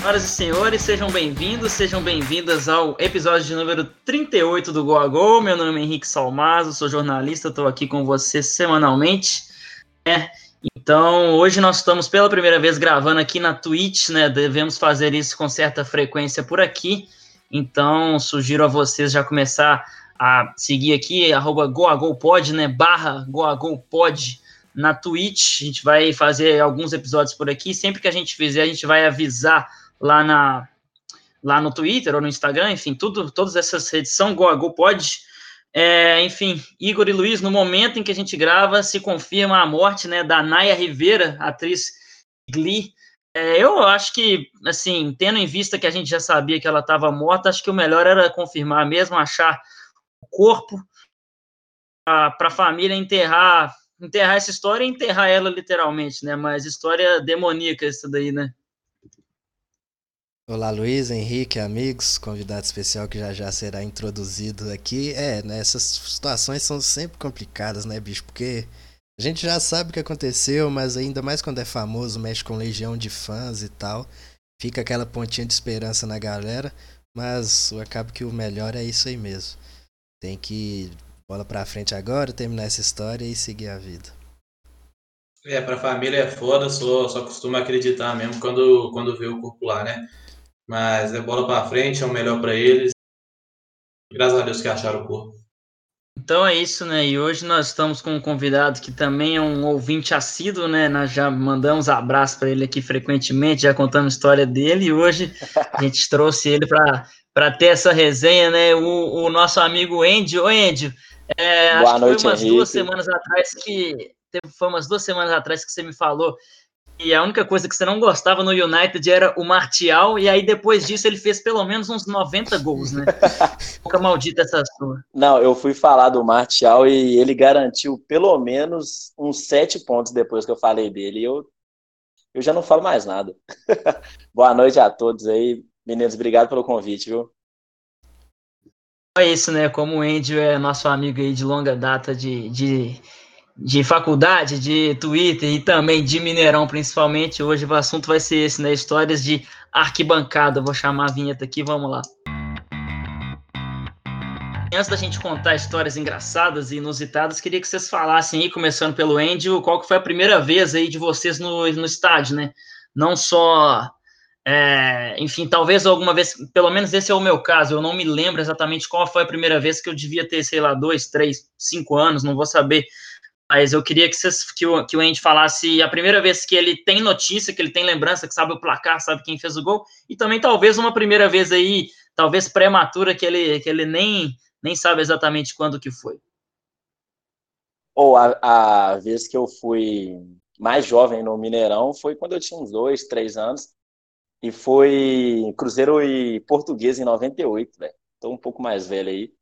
Senhoras e senhores, sejam bem-vindos, sejam bem-vindas ao episódio de número 38 do Go a Go. Meu nome é Henrique Salmazo, sou jornalista, estou aqui com você semanalmente. É, então, hoje nós estamos pela primeira vez gravando aqui na Twitch, né? Devemos fazer isso com certa frequência por aqui. Então, sugiro a vocês já começar a seguir aqui, arroba GoAGoPod, né? Barra GoAGoPod na Twitch. A gente vai fazer alguns episódios por aqui. Sempre que a gente fizer, a gente vai avisar lá, na, lá no Twitter ou no Instagram, enfim, tudo, todas essas redes são GoAGoPod. É, enfim, Igor e Luiz, no momento em que a gente grava, se confirma a morte né, da Naya Rivera, atriz Glee. É, eu acho que, assim, tendo em vista que a gente já sabia que ela estava morta, acho que o melhor era confirmar mesmo, achar o corpo para a família enterrar, enterrar essa história e enterrar ela literalmente, né? Mas história demoníaca isso daí, né? Olá, Luiz, Henrique, amigos, convidado especial que já já será introduzido aqui. É, né, essas situações são sempre complicadas, né, bicho? Porque a gente já sabe o que aconteceu, mas ainda mais quando é famoso, mexe com legião de fãs e tal. Fica aquela pontinha de esperança na galera, mas acaba que o melhor é isso aí mesmo. Tem que bola pra frente agora, terminar essa história e seguir a vida. É, pra família é foda, só, só costumo acreditar mesmo quando, quando vê o corpo lá, né? Mas é bola para frente, é o melhor para eles. Graças a Deus que acharam o corpo. Então é isso, né? E hoje nós estamos com um convidado que também é um ouvinte assíduo, né? Nós já mandamos abraço para ele aqui frequentemente, já contamos a história dele e hoje a gente trouxe ele para ter essa resenha, né? O, o nosso amigo Andy. Oi, Andy. É, Boa acho noite, que foi umas Henrique. duas semanas atrás que. Foi umas duas semanas atrás que você me falou e a única coisa que você não gostava no United era o Martial, e aí depois disso ele fez pelo menos uns 90 gols, né? Fica maldita essa sua. Não, eu fui falar do Martial e ele garantiu pelo menos uns sete pontos depois que eu falei dele. E eu, eu já não falo mais nada. Boa noite a todos aí. Meninos, obrigado pelo convite, viu? É isso, né? Como o Andy é nosso amigo aí de longa data de, de de faculdade, de Twitter e também de Mineirão, principalmente. Hoje o assunto vai ser esse, né? Histórias de arquibancada. Vou chamar a vinheta aqui, vamos lá. Antes da gente contar histórias engraçadas e inusitadas, queria que vocês falassem aí, começando pelo Andy, qual que foi a primeira vez aí de vocês no, no estádio, né? Não só é, enfim, talvez alguma vez, pelo menos esse é o meu caso, eu não me lembro exatamente qual foi a primeira vez que eu devia ter, sei lá, dois, três, cinco anos, não vou saber mas eu queria que, vocês, que, o, que o Andy falasse a primeira vez que ele tem notícia, que ele tem lembrança, que sabe o placar, sabe quem fez o gol, e também talvez uma primeira vez aí, talvez prematura, que ele, que ele nem, nem sabe exatamente quando que foi. Ou a, a vez que eu fui mais jovem no Mineirão foi quando eu tinha uns dois, três anos, e foi Cruzeiro e Português em 98, velho. Tô um pouco mais velho aí.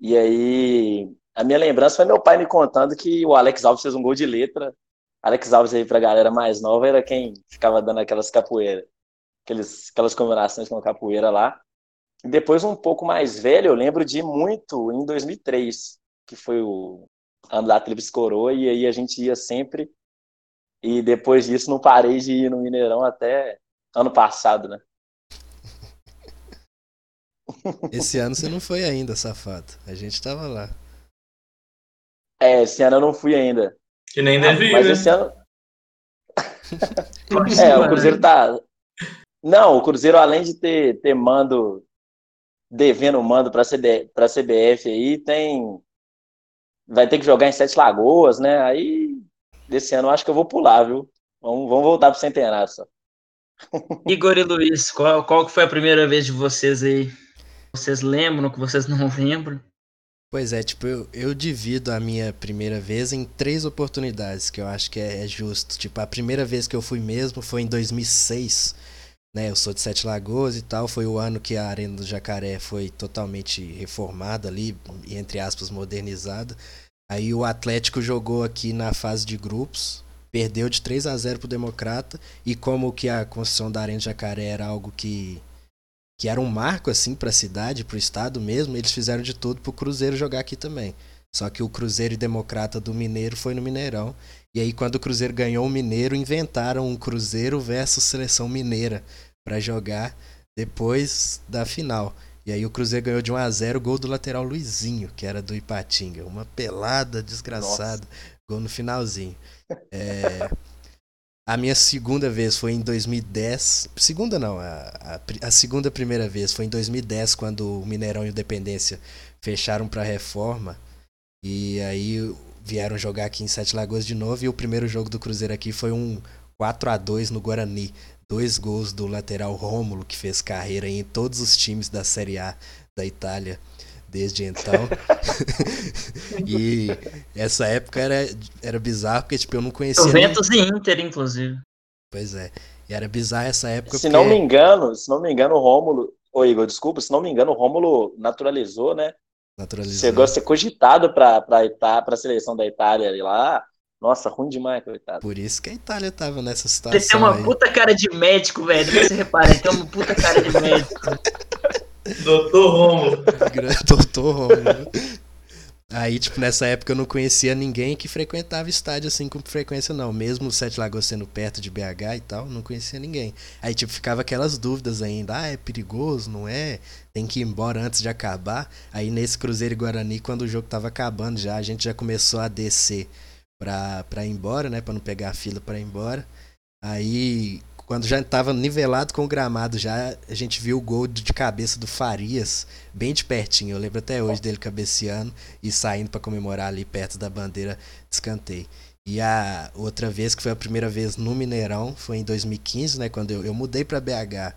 E aí a minha lembrança foi meu pai me contando que o Alex Alves fez um gol de letra. Alex Alves aí pra galera mais nova era quem ficava dando aquelas capoeiras, aqueles, aquelas combinações com capoeira lá. E depois, um pouco mais velho, eu lembro de muito em 2003, que foi o ano da Tríplice Coroa, e aí a gente ia sempre. E depois disso, não parei de ir no Mineirão até ano passado, né? Esse ano você não foi ainda, safado. A gente tava lá. É, esse ano eu não fui ainda. Que nem deve ir, Mas né? esse ano. é, o Cruzeiro tá. Não, o Cruzeiro, além de ter, ter mando, devendo mando para CD, a CBF aí, tem. Vai ter que jogar em Sete Lagoas, né? Aí, desse ano eu acho que eu vou pular, viu? Vamos, vamos voltar pro centenário só. Igor e Luiz, qual, qual foi a primeira vez de vocês aí? Vocês lembram, que vocês não lembram? Pois é, tipo, eu, eu divido a minha primeira vez em três oportunidades, que eu acho que é, é justo. Tipo, a primeira vez que eu fui mesmo foi em 2006, né? Eu sou de Sete Lagoas e tal, foi o ano que a Arena do Jacaré foi totalmente reformada ali, entre aspas, modernizada. Aí o Atlético jogou aqui na fase de grupos, perdeu de 3 a 0 pro Democrata, e como que a construção da Arena do Jacaré era algo que que era um marco assim para a cidade, para o estado mesmo, eles fizeram de tudo para o Cruzeiro jogar aqui também. Só que o Cruzeiro e Democrata do Mineiro foi no Mineirão. E aí quando o Cruzeiro ganhou o Mineiro, inventaram um Cruzeiro versus Seleção Mineira. para jogar depois da final. E aí o Cruzeiro ganhou de 1 a 0 gol do lateral Luizinho, que era do Ipatinga. Uma pelada desgraçada, Nossa. gol no finalzinho. É, a minha segunda vez foi em 2010. Segunda não, a, a, a, segunda primeira vez foi em 2010, quando o Mineirão e o Independência fecharam para reforma. E aí vieram jogar aqui em Sete Lagoas de novo. E o primeiro jogo do Cruzeiro aqui foi um 4 a 2 no Guarani. Dois gols do lateral Rômulo, que fez carreira em todos os times da Série A da Itália desde então. e essa época era, era bizarro, porque tipo, eu não conhecia. Juventus nem... e Inter, inclusive. Pois é. E era bizarro essa época. Se porque... não me engano, se não me engano, o Rômulo. Ô, Igor, desculpa, se não me engano, o Rômulo naturalizou, né? Naturalizou. Chegou a ser cogitado para a seleção da Itália lá. Nossa, ruim demais, coitado. Por isso que a Itália tava nessa situação. Ele tem uma aí. puta cara de médico, velho. Você repara, tem uma puta cara de médico. Doutor Romulo. Doutor Romulo. Aí, tipo, nessa época eu não conhecia ninguém que frequentava estádio assim com frequência, não. Mesmo o Sete Lagoas sendo perto de BH e tal, não conhecia ninguém. Aí, tipo, ficava aquelas dúvidas ainda. Ah, é perigoso, não é? Tem que ir embora antes de acabar. Aí, nesse Cruzeiro e Guarani, quando o jogo tava acabando já, a gente já começou a descer pra, pra ir embora, né? Pra não pegar a fila pra ir embora. Aí, quando já estava nivelado com o gramado, já a gente viu o gol de cabeça do Farias, bem de pertinho. Eu lembro até hoje dele cabeceando e saindo para comemorar ali perto da bandeira de escanteio. E a outra vez, que foi a primeira vez no Mineirão, foi em 2015, né? Quando eu, eu mudei para BH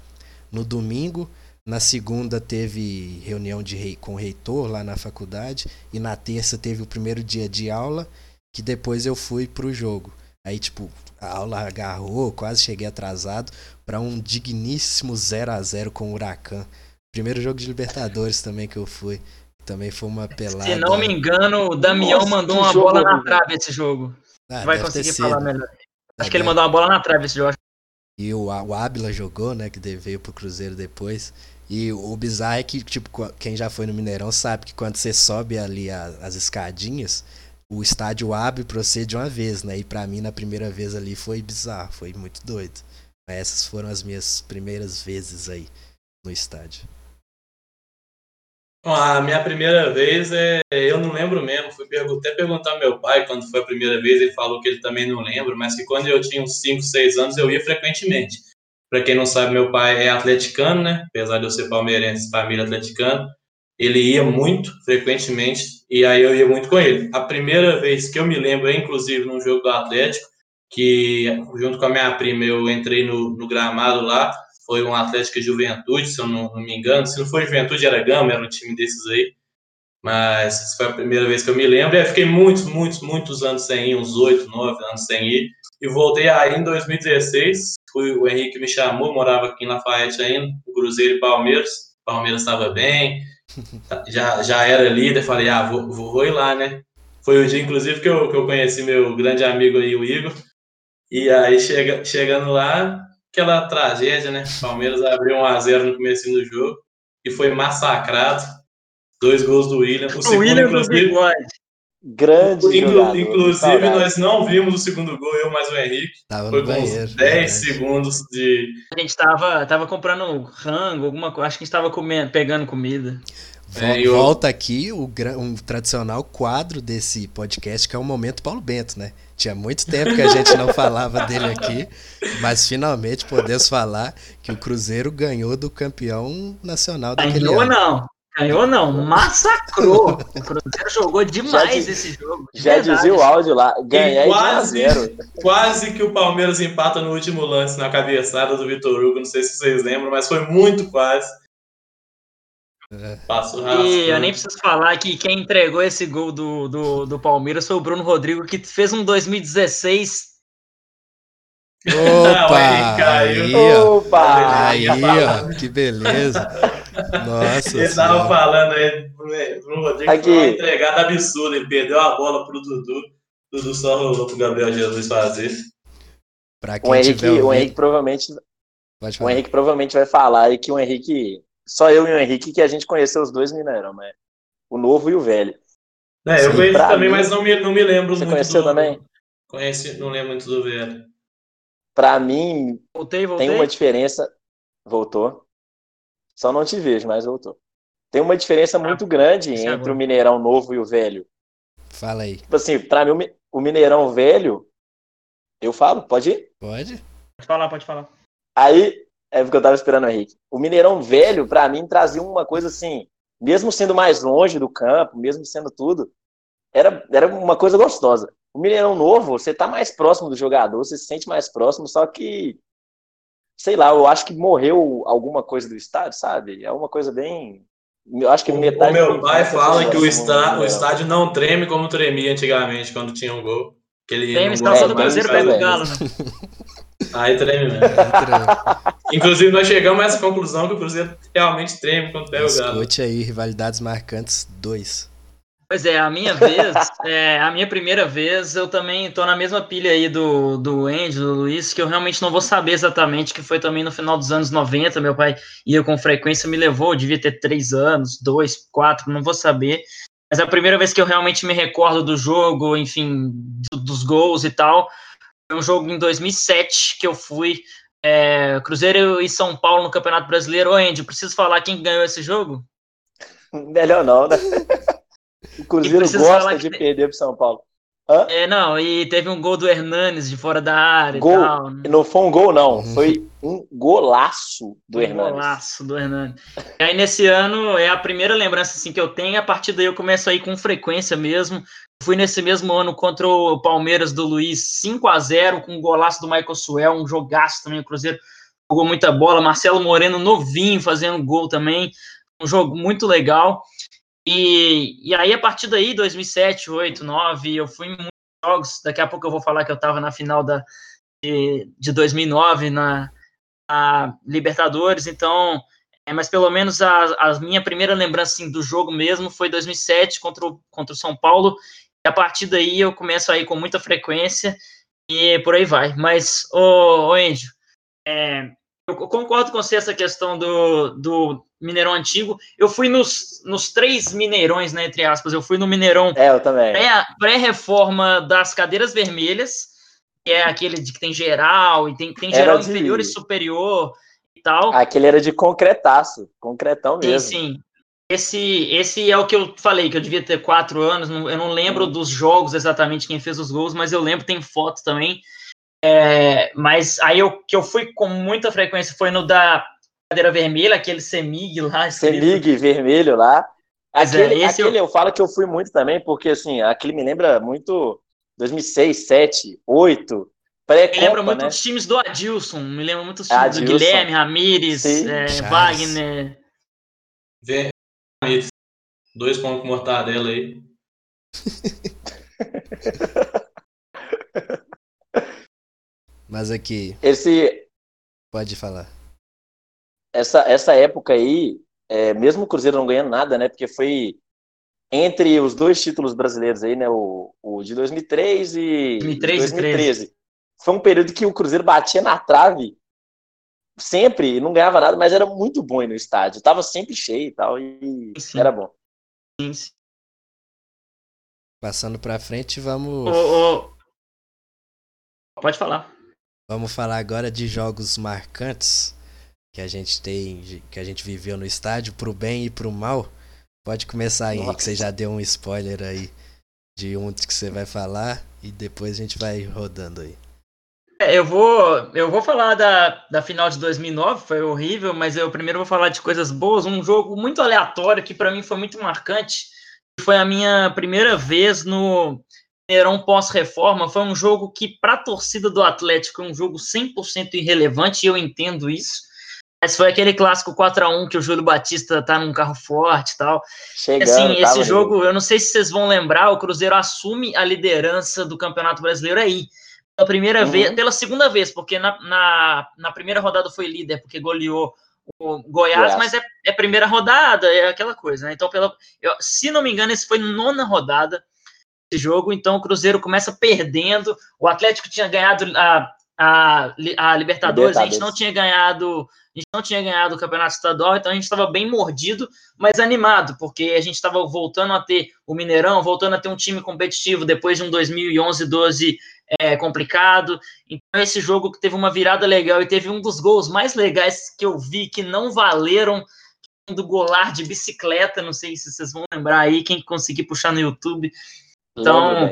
no domingo. Na segunda teve reunião de rei, com o reitor lá na faculdade. E na terça teve o primeiro dia de aula, que depois eu fui pro jogo. Aí, tipo, a aula agarrou, quase cheguei atrasado para um digníssimo 0 a 0 com o Huracan. Primeiro jogo de Libertadores também que eu fui. Também foi uma pelada. Se não me engano, o Damião Nossa, mandou uma bola na trave esse jogo. Ah, Vai conseguir falar melhor. Acho é, que ele mandou uma bola na trave esse jogo. E o, o Ábila jogou, né? Que veio pro Cruzeiro depois. E o bizarro é que, tipo, quem já foi no Mineirão sabe que quando você sobe ali a, as escadinhas, o estádio abre para você de uma vez, né? E para mim na primeira vez ali foi bizarro, foi muito doido. Essas foram as minhas primeiras vezes aí no estádio. A minha primeira vez é, eu não lembro mesmo. Fui até perguntar ao meu pai quando foi a primeira vez, ele falou que ele também não lembra, mas que quando eu tinha uns 5, 6 anos eu ia frequentemente. Para quem não sabe, meu pai é atleticano, né? Apesar de eu ser palmeirense, família atleticana ele ia muito frequentemente e aí eu ia muito com ele. A primeira vez que eu me lembro inclusive num jogo do Atlético, que junto com a minha prima eu entrei no, no gramado lá, foi um Atlético Juventude, se eu não, não, me engano, se não foi Juventude era Gama, era um time desses aí, mas foi a primeira vez que eu me lembro, e aí fiquei muitos, muitos, muitos anos sem ir, uns oito, nove anos sem ir, e voltei aí em 2016, fui, o Henrique me chamou, morava aqui em Lafayette ainda, Cruzeiro e Palmeiras, Palmeiras estava bem, já, já era líder, falei, ah, vou, vou ir lá, né? Foi o dia, inclusive, que eu, que eu conheci meu grande amigo aí, o Igor. E aí, chega, chegando lá, aquela tragédia, né? Palmeiras abriu 1x0 no começo do jogo e foi massacrado. Dois gols do William. O, o segundo, William inclusive, Grande Inclu jogador, Inclusive, nós não vimos o segundo gol, eu mais o Henrique. Tava Foi com banheiro, uns 10 segundos de. A gente tava, tava comprando rango, alguma coisa. Acho que a gente tava comendo, pegando comida. É, eu... Volta aqui o um tradicional quadro desse podcast, que é o Momento Paulo Bento, né? Tinha muito tempo que a gente não falava dele aqui, mas finalmente podemos falar que o Cruzeiro ganhou do campeão nacional daquele ganhou, ano. Ganhou não, Ganhou não, massacrou. o Cruzeiro jogou demais já, esse jogo. Já verdade. dizia o áudio lá, ganhar quase, zero. Quase que o Palmeiras empata no último lance na cabeçada do Vitor Hugo, não sei se vocês lembram, mas foi muito quase. É. E eu nem preciso falar que quem entregou esse gol do, do, do Palmeiras foi o Bruno Rodrigo, que fez um 2016 Opa! aí, ó. Opa! Aí, ó, que beleza. Nossa. Ele tava falando aí, Bruno Rodrigo Aqui. uma entregada absurda. Ele perdeu a bola pro Dudu. Dudu só rolou pro Gabriel Jesus fazer. Pra quem o Henrique, o Henrique provavelmente. O Henrique provavelmente vai falar aí que o Henrique. Só eu e o Henrique que a gente conheceu os dois Mineirão, mas o novo e o velho. É, eu conheci também, mim, mas não me, não me lembro você muito. Você conheceu do, também? Conheci, não lembro muito do velho. Para mim, voltei, voltei. tem uma diferença Voltou. Só não te vejo, mas voltou. Tem uma diferença muito grande isso é entre o Mineirão novo e o velho. Fala aí. Tipo assim, pra mim, o Mi- o Mineirão velho, eu falo, pode ir? Pode? Pode falar, pode falar. Aí, é porque eu tava esperando o Henrique. O Mineirão velho, pra mim, trazia uma coisa assim, mesmo sendo mais longe do campo, mesmo sendo tudo, era, era uma coisa gostosa. O Mineirão novo, você tá mais próximo do jogador, você se sente mais próximo, só que, sei lá, eu acho que morreu alguma coisa do estádio, sabe? É uma coisa bem. Eu acho que O, metade. o meu pai fala que o, está, o estádio não treme como tremia antigamente, quando tinha um gol. Que ele não a escalação do Cruzeiro, pega o Galo, né? Aí treme mesmo. Inclusive, nós chegamos a essa conclusão que o Cruzeiro realmente treme quando pega o Galo. Escute aí, rivalidades marcantes 2. Pois é, a minha vez, é, a minha primeira vez, eu também tô na mesma pilha aí do, do Andy, do Luiz, que eu realmente não vou saber exatamente, que foi também no final dos anos 90, meu pai ia com frequência, me levou, eu devia ter três anos, dois, quatro, não vou saber. Mas a primeira vez que eu realmente me recordo do jogo, enfim, do- dos gols e tal, foi um jogo em 2007 que eu fui é, Cruzeiro e São Paulo no Campeonato Brasileiro. Ô, Andy, preciso falar quem ganhou esse jogo? Melhor não, né? O Cruzeiro gosta de tem- perder pro São Paulo. Hã? É, não, e teve um gol do Hernanes de fora da área Gol. e tal. Não foi um gol, não. Uhum. Foi um golaço do Um Hernandes. Golaço do Hernandes. E aí, nesse ano, é a primeira lembrança assim, que eu tenho. A partir daí, eu começo a ir com frequência mesmo. Fui nesse mesmo ano contra o Palmeiras do Luiz, 5 a 0 com um golaço do Michael Suel, um jogaço também. O Cruzeiro jogou muita bola. Marcelo Moreno, novinho, fazendo gol também. Um jogo muito legal. E, e aí, a partir daí, 2007, 8, 9, eu fui em muitos jogos. Daqui a pouco eu vou falar que eu estava na final da, de, de 2009, na, Libertadores. Então, é, mas pelo menos a, a minha primeira lembrança assim, do jogo mesmo foi 2007 contra o, contra o São Paulo. E a partir daí eu começo a ir com muita frequência e por aí vai. Mas, ô, ô é, eu concordo com você essa questão do, do Mineirão Antigo. Eu fui nos, nos três Mineirões, né, entre aspas. Eu fui no Mineirão É, eu também. pré- pré-reforma das cadeiras vermelhas, que é aquele de que tem geral, e tem, tem Era geral de- inferior e superior e tal. Aquele era de concretaço. Concretão Sim, mesmo. sim. Esse, esse é o que eu falei, que eu devia ter quatro anos. Eu não lembro Hum. dos jogos exatamente quem fez os gols, mas eu lembro, tem foto também. É, mas aí eu, que eu fui com muita frequência foi no da cadeira vermelha, aquele Semig lá. Semig vermelho lá. Pois é, Aquele, esse eu- aquele eu... falo que eu fui muito também, porque assim, aquele me lembra muito 2006, 7, 8, Me lembra muito né? dos times do Adilson, me lembra muito dos times Adilson. do Guilherme, Ramires, é. Wagner. Vem, dois pão com mortadela aí. Mas aqui, Esse, pode falar. Essa, essa época aí, é, mesmo o Cruzeiro não ganhando nada, né? Porque foi entre os dois títulos brasileiros aí, né? O, o de 2003 e 2003 e 2013. Foi um período que o Cruzeiro batia na trave sempre e não ganhava nada, mas era muito bom ir no estádio. Tava sempre cheio e tal, e Sim. era bom. Sim, sim. Passando pra frente, vamos, Ô, ô, Pode falar. vamos falar agora de jogos marcantes que a gente tem, que a gente viveu no estádio, pro bem e pro mal. Pode começar aí, Nossa. que você já deu um spoiler aí de um que você vai falar e depois a gente vai rodando aí. É, Eu vou, eu vou falar da, da final de 2009, foi horrível, mas eu primeiro vou falar de coisas boas. Um jogo muito aleatório que para mim foi muito marcante. Foi a minha primeira vez no Mineirão pós-reforma. Foi um jogo que, para a torcida do Atlético, é um jogo 100% irrelevante, e eu entendo isso. Mas foi aquele clássico 4 a 1 que o Júlio Batista tá num carro forte e tal. Chegando, Assim, esse jogo, eu não sei se vocês vão lembrar, o Cruzeiro assume a liderança do Campeonato Brasileiro aí. Pela primeira Uhum. vez, pela segunda vez, porque na, na, na primeira rodada foi líder, porque goleou o Goiás, Goiás. mas é, é primeira rodada, é aquela coisa, né? Então, pela, eu- se não me engano, esse foi nona rodada esse jogo, então o Cruzeiro começa perdendo. O Atlético tinha ganhado a, a, a Libertadores, a gente Libertadores. não tinha ganhado A gente não tinha ganhado o Campeonato Estadual, então a gente estava bem mordido, mas animado, porque a gente estava voltando a ter o Mineirão, voltando a ter um time competitivo depois de um 2011-12 é, complicado. Então esse jogo que teve uma virada legal e teve um dos gols mais legais que eu vi que não valeram do Golar de bicicleta, não sei se vocês vão lembrar aí, quem conseguir puxar no YouTube. Então,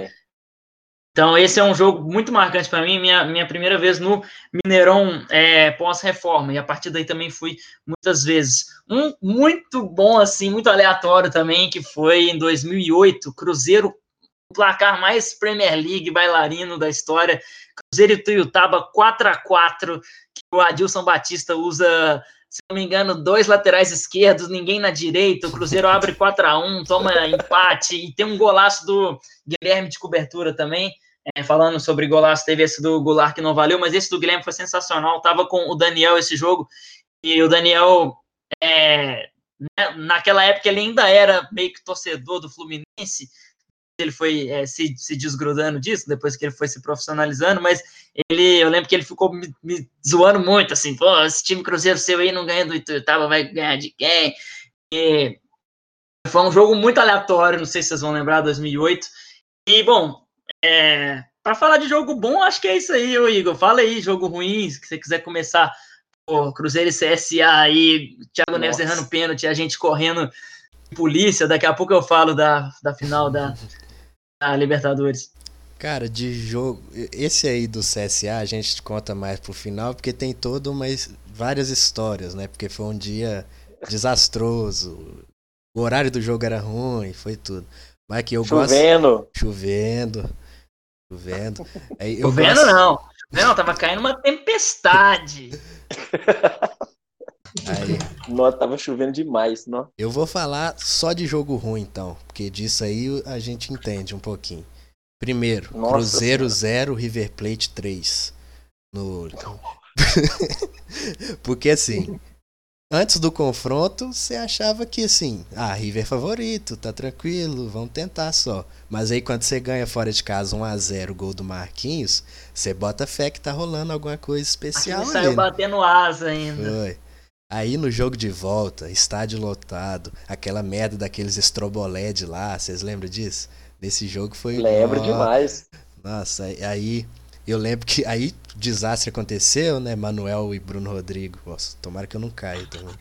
então esse é um jogo muito marcante para mim, minha, minha primeira vez no Mineirão é, pós-reforma, e a partir daí também fui muitas vezes. Um muito bom, assim, muito aleatório também, que foi em 2008, Cruzeiro, o placar mais Premier League bailarino da história, Cruzeiro e Tuiutaba 4 a 4 que o Adilson Batista usa se não me engano, dois laterais esquerdos, ninguém na direita. O Cruzeiro abre 4 a 1 toma empate e tem um golaço do Guilherme de cobertura também. É, falando sobre golaço, teve esse do Goulart que não valeu, mas esse do Guilherme foi sensacional. Tava com o Daniel esse jogo e o Daniel, é, né, naquela época, ele ainda era meio que torcedor do Fluminense ele foi é, se, se desgrudando disso, depois que ele foi se profissionalizando, mas ele, eu lembro que ele ficou me, me zoando muito, assim, pô, esse time Cruzeiro seu aí não ganha do Ituiutaba, vai ganhar de quem? E foi um jogo muito aleatório, não sei se vocês vão lembrar, 2008, e, bom, é, para falar de jogo bom, acho que é isso aí, ô Igor, fala aí, jogo ruim, se você quiser começar, pô, Cruzeiro e CSA aí, Thiago Nossa. Neves errando pênalti, a gente correndo polícia, daqui a pouco eu falo da, da final da, a Libertadores. Cara, de jogo. Esse aí do CSA a gente conta mais pro final, porque tem todo umas várias histórias, né? Porque foi um dia desastroso. O horário do jogo era ruim, foi tudo. Mas que eu chovendo. gosto. Chovendo. Chovendo. Aí, eu chovendo gosto... não. Não, tava caindo uma tempestade. Aí. Nossa, tava chovendo demais, não? Eu vou falar só de jogo ruim, então, porque disso aí a gente entende um pouquinho. Primeiro, Nossa, Cruzeiro 0, River Plate 3. No... porque assim, antes do confronto, você achava que assim, ah, River é favorito, tá tranquilo, vamos tentar só. Mas aí quando você ganha fora de casa 1 a 0 gol do Marquinhos, você bota fé que tá rolando alguma coisa especial Aqui saiu batendo asa ainda. Foi. Aí no jogo de volta, estádio lotado, aquela merda daqueles estroboled lá, vocês lembram disso? Nesse jogo foi. Lembro oh, demais. Nossa, aí eu lembro que aí desastre aconteceu, né? Manuel e Bruno Rodrigo. Nossa, tomara que eu não caia também.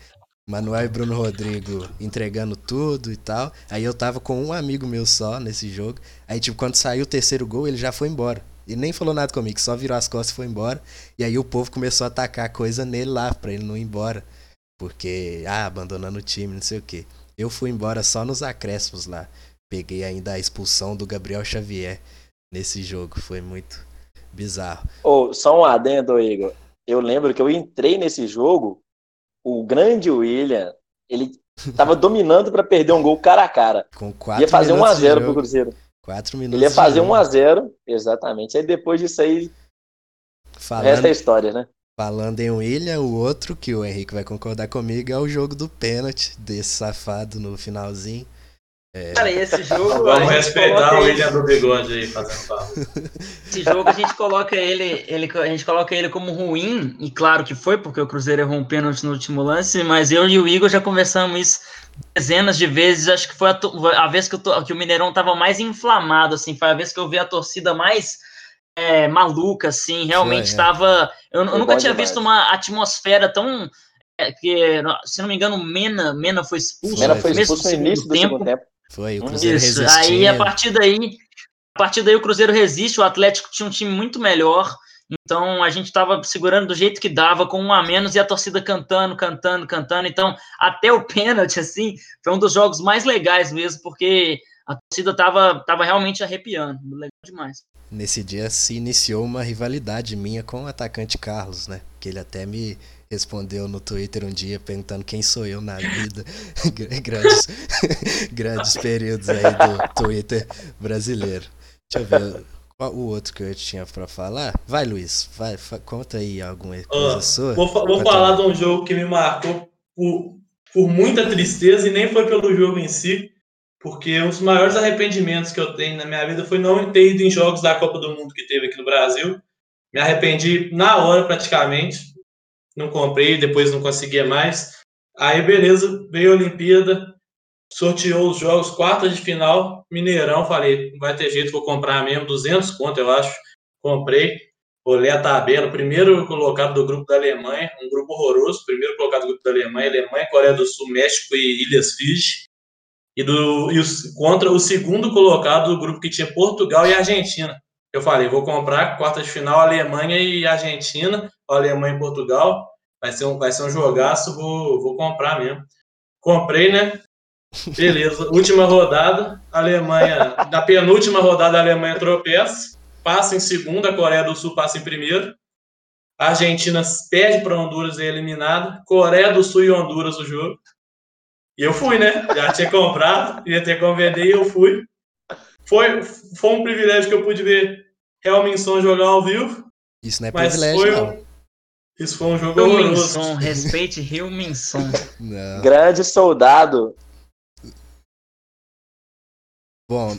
Manuel e Bruno Rodrigo entregando tudo e tal. Aí eu tava com um amigo meu só nesse jogo. Aí, tipo, quando saiu o terceiro gol, ele já foi embora. Ele nem falou nada comigo, só virou as costas e foi embora. E aí o povo começou a atacar coisa nele lá, pra ele não ir embora. Porque, ah, abandonando o time, não sei o quê. Eu fui embora só nos acréscimos lá. Peguei ainda a expulsão do Gabriel Xavier nesse jogo. Foi muito bizarro. Oh, só um adendo, Igor. Eu lembro que eu entrei nesse jogo, o grande William, ele tava dominando para perder um gol cara a cara. Com quatro Ia fazer 1x0 pro Cruzeiro. Quatro minutos. Ele ia fazer 1x0, exatamente. Aí depois disso aí. Falando... Essa é a história, né? Falando em William, o outro que o Henrique vai concordar comigo é o jogo do pênalti desse safado no finalzinho. É... Cara, esse jogo. Vamos respeitar o William do bigode aí fazendo papo. Esse jogo a gente coloca ele, ele, a gente coloca ele como ruim, e claro que foi, porque o Cruzeiro errou um pênalti no último lance, mas eu e o Igor já conversamos isso dezenas de vezes. Acho que foi a, a vez que, que o Mineirão tava mais inflamado, assim, foi a vez que eu vi a torcida mais é, maluca, assim, realmente estava. É. Eu, eu nunca tinha demais. visto uma atmosfera tão. É, que, se não me engano, Mena, Mena foi expulso. Mena foi expulso no início do tempo. tempo. Foi, o Cruzeiro Isso. Resistindo. Aí, a partir daí, a partir daí o Cruzeiro resiste, o Atlético tinha um time muito melhor. Então a gente estava segurando do jeito que dava, com um a menos, e a torcida cantando, cantando, cantando. Então, até o pênalti, assim, foi um dos jogos mais legais mesmo, porque a torcida estava tava realmente arrepiando. Legal demais. Nesse dia se iniciou uma rivalidade minha com o atacante Carlos, né? Que ele até me respondeu no Twitter um dia perguntando quem sou eu na vida. grandes, grandes períodos aí do Twitter brasileiro. Deixa eu ver qual o outro que eu tinha para falar. Vai, Luiz, vai, conta aí alguma coisa sua. Vou, vou falar de um jogo que me marcou por, por muita tristeza e nem foi pelo jogo em si, porque um dos maiores arrependimentos que eu tenho na minha vida foi não ter ido em jogos da Copa do Mundo que teve aqui no Brasil. Me arrependi na hora, praticamente. Não comprei, depois não conseguia mais. Aí, beleza, veio a Olimpíada, sorteou os jogos, quartas de final, Mineirão, falei, não vai ter jeito, vou comprar mesmo, 200 conto, eu acho. Comprei, olhei a tabela, primeiro colocado do grupo da Alemanha, um grupo horroroso, primeiro colocado do grupo da Alemanha, Alemanha, Coreia do Sul, México e Ilhas Fiji. E, do, e os, contra o segundo colocado do grupo que tinha Portugal e Argentina. Eu falei, vou comprar quarta de final Alemanha e Argentina, Alemanha e Portugal. Vai ser um, vai ser um jogaço, vou, vou comprar mesmo. Comprei, né? Beleza. Última rodada, Alemanha. Na penúltima rodada, a Alemanha tropeça. Passa em segunda, a Coreia do Sul passa em primeiro. A Argentina perde para Honduras e é eliminada. Coreia do Sul e Honduras o jogo. E eu fui, né? Já tinha comprado, ia ter como vender e eu fui. Foi, foi um privilégio que eu pude ver Real Minson jogar ao vivo. Isso não é privilégio, foi, não. Isso foi um jogo Rio horroroso. respeite Rio Minson. Grande soldado. Bom,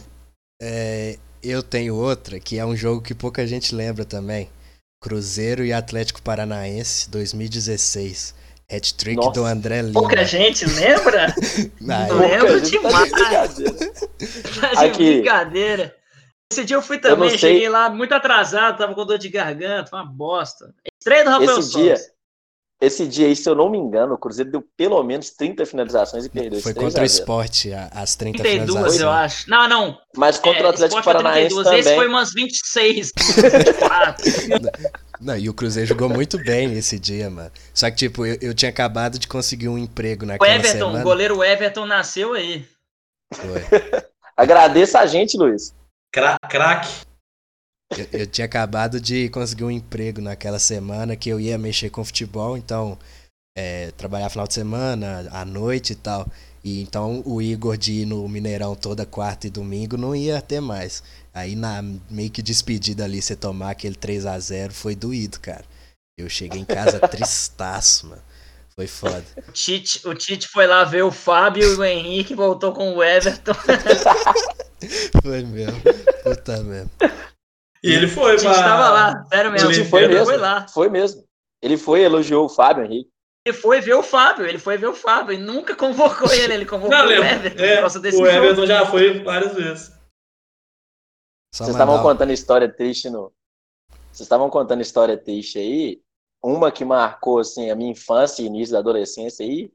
é, eu tenho outra que é um jogo que pouca gente lembra também. Cruzeiro e Atlético Paranaense 2016. Hat-trick do André Lima. Pouca gente lembra? Não, lembro tá demais. Tá de Aqui. brincadeira. Esse dia eu fui também, eu cheguei lá muito atrasado, tava com dor de garganta, uma bosta. Estreia do Rafael esse dia, esse dia aí, se eu não me engano, o Cruzeiro deu pelo menos 30 finalizações e perdeu. Foi contra o esporte, as 30 32, finalizações. eu acho. Não, não. Mas contra é, o Atlético Paranaense 32, também. Esse foi umas 26, 24. Não, e o Cruzeiro jogou muito bem esse dia, mano. Só que, tipo, eu, eu tinha acabado de conseguir um emprego naquela o Everton, semana. O goleiro Everton nasceu aí. Foi. Agradeça a gente, Luiz. Crack. Eu, eu, tinha acabado de conseguir um emprego naquela semana que eu ia mexer com futebol, então é, trabalhar final de semana, à noite e tal. E então o Igor de ir no Mineirão toda quarta e domingo não ia ter mais. Aí na meio que despedida ali, você tomar aquele 3 a 0 foi doído, cara. Eu cheguei em casa tristaço, mano. Foi foda. O Tite, o Tite foi lá ver o Fábio e o Henrique voltou com o Everton. foi mesmo. Puta mesmo. E ele foi, O Tite pra... tava lá, sério mesmo. O Tite foi mesmo. Foi lá. Foi mesmo. Ele foi elogiou o Fábio Henrique. Ele foi ver o Fábio, ele foi ver o Fábio e nunca convocou ele, ele convocou não, o Everton. É, o Everton já foi várias vezes. Vocês estavam contando história triste no. Vocês estavam contando história triste aí. Uma que marcou assim, a minha infância e início da adolescência aí.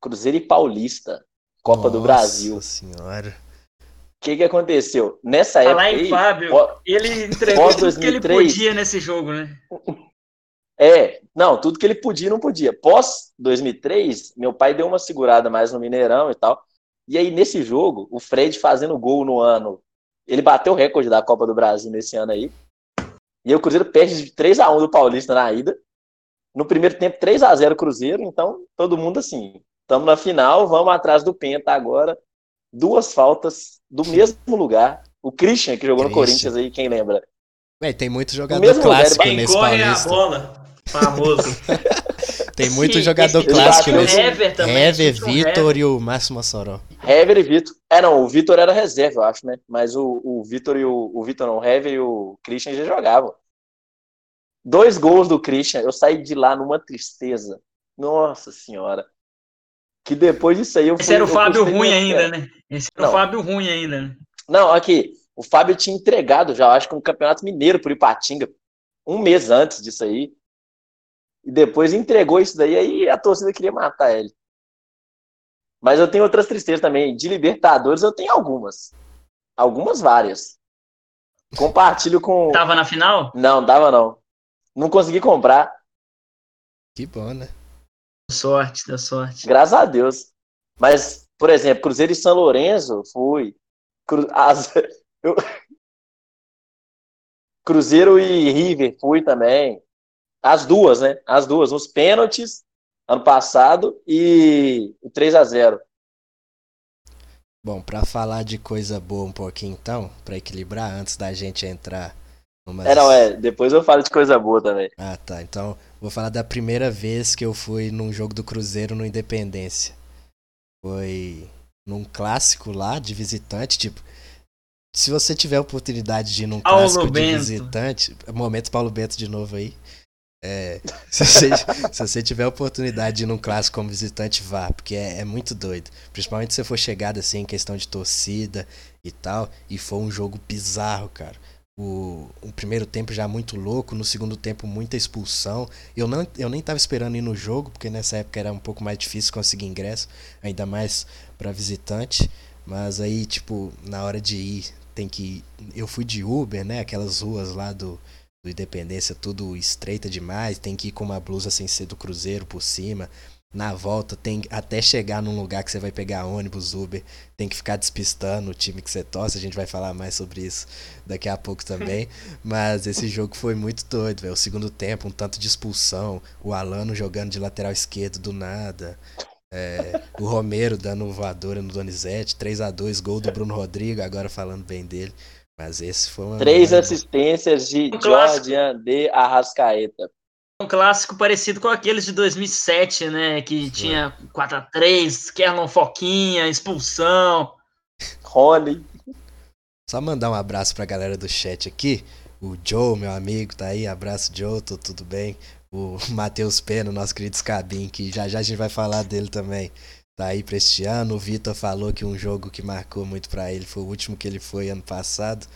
Cruzeiro e Paulista. Copa Nossa do Brasil. senhora. O que, que aconteceu? Nessa época. Lá em aí, Fábio, pós, ele entregou tudo 2003, que ele podia nesse jogo, né? É, não, tudo que ele podia não podia. Pós 2003, meu pai deu uma segurada mais no Mineirão e tal. E aí, nesse jogo, o Fred fazendo gol no ano. Ele bateu o recorde da Copa do Brasil nesse ano aí. E o Cruzeiro perde de 3 a 1 do Paulista na ida. No primeiro tempo, 3 a 0 Cruzeiro. Então, todo mundo assim. Estamos na final, vamos atrás do Penta agora. Duas faltas do mesmo lugar. O Christian, que jogou Christian. no Corinthians aí, quem lembra? Véi, tem muito jogador clássico lugar, nesse Paulista. A bola. Famoso. Tem muito Sim, jogador clássico nesse. Hever também. Hever, Vitor e o Máximo Assoró. Hever e Vitor. É, não, o Vitor era reserva, eu acho, né? Mas o, o Vitor e o. O Vitor não, o Hever e o Christian já jogavam. Dois gols do Christian, eu saí de lá numa tristeza. Nossa senhora. Que depois disso aí eu Esse era o Fábio ruim ainda, né? Esse era não. o Fábio ruim ainda, né? Não, aqui. O Fábio tinha entregado já, acho que um campeonato mineiro pro Ipatinga. Um mês antes disso aí e depois entregou isso daí, aí a torcida queria matar ele. Mas eu tenho outras tristezas também. De Libertadores eu tenho algumas. Algumas várias. Compartilho com. Tava na final? Não, tava não. Não consegui comprar. Que bom, né? Sorte, da sorte. Graças a Deus. Mas, por exemplo, Cruzeiro e São Lourenço, fui. Cru... As... Eu... Cruzeiro e River, fui também. As duas, né? As duas. Os pênaltis ano passado e o 3 a 0 Bom, para falar de coisa boa um pouquinho então, para equilibrar antes da gente entrar Umas... É, não, é. Depois eu falo de coisa boa também. Ah, tá. Então, vou falar da primeira vez que eu fui num jogo do Cruzeiro no Independência. Foi num clássico lá de visitante, tipo. Se você tiver a oportunidade de ir num Paulo clássico Bento. de visitante. Momento Paulo Bento de novo aí. É, se, você, se você tiver a oportunidade de ir num clássico como visitante, vá, porque é, é muito doido. Principalmente se for chegado assim em questão de torcida e tal, e for um jogo bizarro, cara. O, o primeiro tempo já muito louco, no segundo tempo muita expulsão. Eu, não, eu nem tava esperando ir no jogo, porque nessa época era um pouco mais difícil conseguir ingresso, ainda mais para visitante. Mas aí, tipo, na hora de ir, tem que. Eu fui de Uber, né? Aquelas ruas lá do Independência, tudo estreita demais. Tem que ir com uma blusa sem ser do Cruzeiro por cima na volta, tem até chegar num lugar que você vai pegar ônibus, Uber, tem que ficar despistando o time que você torce. A gente vai falar mais sobre isso daqui a pouco também. Mas esse jogo foi muito doido, velho. O segundo tempo, um tanto de expulsão, o Alano jogando de lateral esquerdo do nada. É, o Romero dando voadora no Donizete, 3 a 2 gol do Bruno Rodrigo, agora falando bem dele. Mas esse foi uma. Três assistências de um Jordan de Arrascaeta um clássico parecido com aqueles de 2007, né? Que tinha 4x3, Kerlon Foquinha, expulsão. Rony. Só mandar um abraço pra galera do chat aqui. O Joe, meu amigo, tá aí. Abraço, Joe, tô, tudo bem. O Matheus Pena, nosso querido Scabin, que já já a gente vai falar dele também. Tá aí pra este ano. O Vitor falou que um jogo que marcou muito para ele foi o último que ele foi ano passado.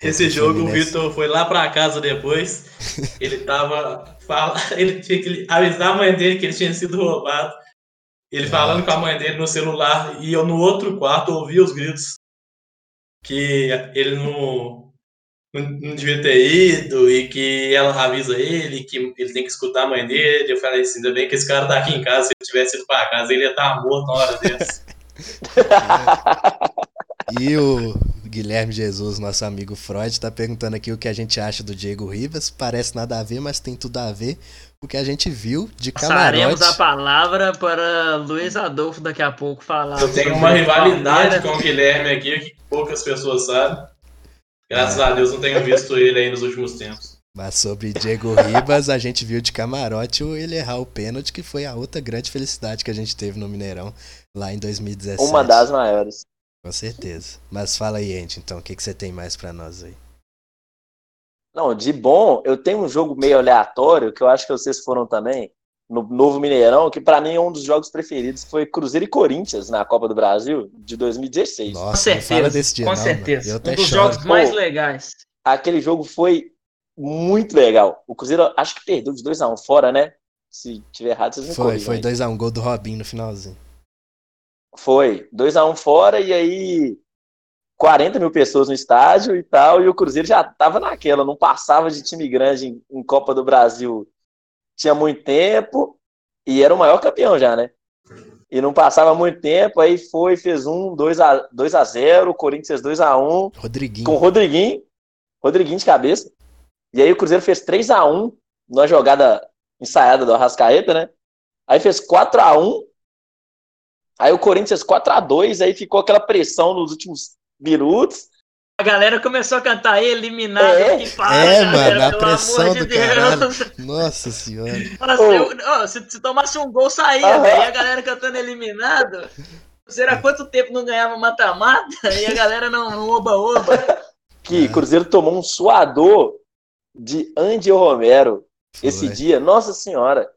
Esse jogo o Vitor foi lá para casa depois. Ele tava. Ele tinha que avisar a mãe dele que ele tinha sido roubado. Ele falando com a mãe dele no celular e eu no outro quarto ouvi os gritos que ele não, não, devia ter ido e que ela avisa ele que ele tem que escutar a mãe dele. Eu falei assim, ainda bem que esse cara tá aqui em casa. Se ele tivesse ido para casa, ele ia estar tá morto na hora dessa. e o Guilherme Jesus, nosso amigo Freud, está perguntando aqui o que a gente acha do Diego Rivas. Parece nada a ver, mas tem tudo a ver. O que a gente viu de camarote. Passaremos a palavra para Luiz Adolfo daqui a pouco falar. Eu tenho uma rivalidade com o Guilherme aqui que poucas pessoas sabem. Graças é. a Deus não tenho visto ele aí nos últimos tempos. Mas sobre Diego Ribas, a gente viu de camarote ele errar o pênalti, que foi a outra grande felicidade que a gente teve no Mineirão lá em 2017. Uma das maiores. Com certeza. Mas fala aí, Andy, então, o que, que você tem mais para nós aí? Não, de bom, eu tenho um jogo meio aleatório, que eu acho que vocês foram também, no Novo Mineirão, que para mim é um dos jogos preferidos, foi Cruzeiro e Corinthians na Copa do Brasil de 2016. Nossa, com certeza, desse dia, com não, certeza. um dos jogos mais Pô, legais. Aquele jogo foi muito legal. O Cruzeiro acho que perdeu de 2x1 um fora, né? Se tiver errado, vocês me Foi, foi 2x1, um, gol do Robinho no finalzinho. Foi, 2 a 1 um fora e aí 40 mil pessoas no estádio e tal, e o Cruzeiro já tava naquela, não passava de time grande em, em Copa do Brasil tinha muito tempo e era o maior campeão já, né? E não passava muito tempo, aí foi, fez um, 2 a, 2 a 0 o Corinthians 2 a 1 Rodriguinho. Com o Rodriguinho, Rodriguinho de cabeça. E aí o Cruzeiro fez 3 a 1 numa jogada ensaiada do Arrascaeta, né? Aí fez 4 a 1 Aí o Corinthians 4 a 2 aí ficou aquela pressão nos últimos minutos. A galera começou a cantar eliminado é, que para, é galera, mano, a pressão do de caralho. Nossa senhora. Nossa, oh. eu, oh, se, se, tomasse um gol, saía, velho. E a galera cantando eliminado. Será quanto tempo não ganhava mata-mata? E a galera não oba-oba. Que Cruzeiro tomou um suador de Andy Romero Foi. esse dia. Nossa senhora.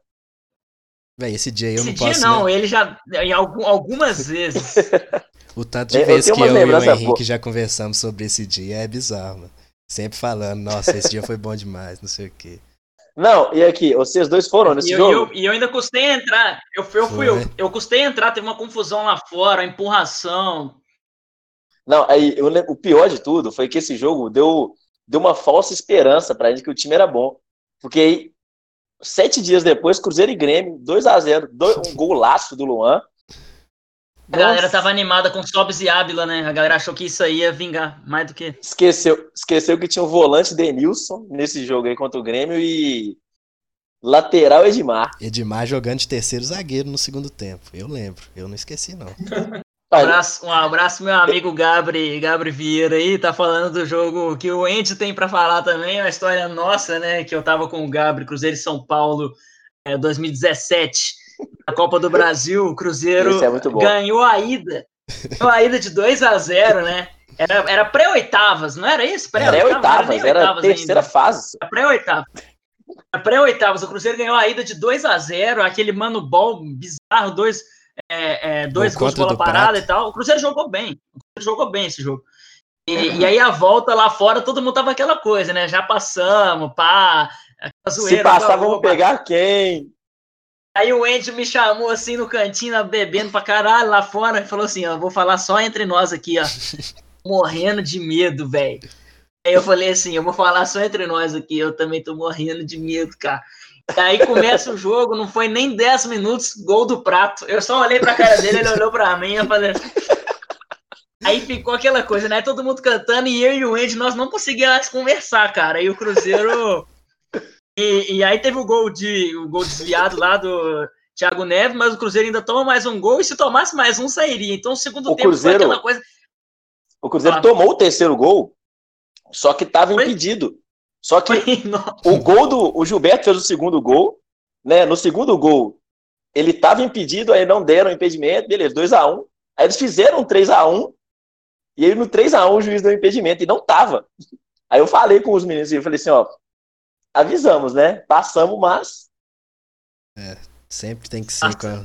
Véi, esse dia eu esse não dia posso. não, ele já. Em algum, algumas vezes. o tanto de vezes que eu e o Henrique já conversamos sobre esse dia é bizarro, mano. Sempre falando, nossa, esse dia foi bom demais, não sei o quê. Não, e aqui, vocês dois foram nesse e jogo? Eu, e eu ainda custei entrar. Eu, eu fui, eu, eu custei entrar, teve uma confusão lá fora, empurração. Não, aí eu, o pior de tudo foi que esse jogo deu, deu uma falsa esperança pra gente que o time era bom. Porque aí Sete dias depois, Cruzeiro e Grêmio, 2 a 0 um golaço do Luan. A galera tava animada com Sobs e Ábila, né? A galera achou que isso aí ia vingar mais do que. Esqueceu, esqueceu que tinha o volante Denilson nesse jogo aí contra o Grêmio e lateral Edmar. Edmar jogando de terceiro zagueiro no segundo tempo. Eu lembro, eu não esqueci, não. Um abraço, um abraço, meu amigo Gabri, Gabri Vieira aí, tá falando do jogo que o Ente tem para falar também, é uma história nossa, né? Que eu tava com o Gabri, Cruzeiro e São Paulo, é, 2017, na Copa do Brasil, o Cruzeiro é ganhou a ida, ganhou a ida de 2 a 0 né? Era, era pré-oitavas, não era isso? Pré-oitavas, era, era terceira ainda. fase. Pré-oitavas. pré-oitavas, o Cruzeiro ganhou a ida de 2 a 0 aquele mano ball bizarro, dois, é, é, dois gols de bola parada e tal. O Cruzeiro jogou bem. O Cruzeiro jogou bem esse jogo. E, e, aí a volta lá fora, todo mundo tava aquela coisa, né? Já passamos, pá. Zoeira, Se passar, vamos pegar quem? Aí o Andy me chamou assim no cantinho, bebendo pra caralho lá fora, e falou assim: ó, vou falar só entre nós aqui, ó. Morrendo de medo, velho. Aí eu falei assim: eu vou falar só entre nós aqui, eu também tô morrendo de medo, cara. Aí começa o jogo, não foi nem 10 minutos, gol do prato. Eu só olhei pra cara dele, ele olhou pra mim, eu falei. Aí ficou aquela coisa, né? Todo mundo cantando e eu e o Andy, nós não conseguíamos conversar, cara. E o Cruzeiro e, e, aí teve o gol de o gol desviado lá do Thiago Neves, mas o Cruzeiro ainda toma mais um gol e se tomasse mais um sairia. Então o segundo o tempo Cruzeiro, foi aquela coisa. O Cruzeiro ah. tomou o terceiro gol, só que estava impedido. Só que o gol do o Gilberto fez o segundo gol, né? No segundo gol ele estava impedido, aí não deram impedimento, beleza, 2 a 1 um. Aí eles fizeram 3 a 1 e aí no 3 a 1 o juiz deu impedimento e não tava. Aí eu falei com os meninos, eu falei assim, ó, avisamos, né? Passamos, mas. É, sempre tem que ser. Ah.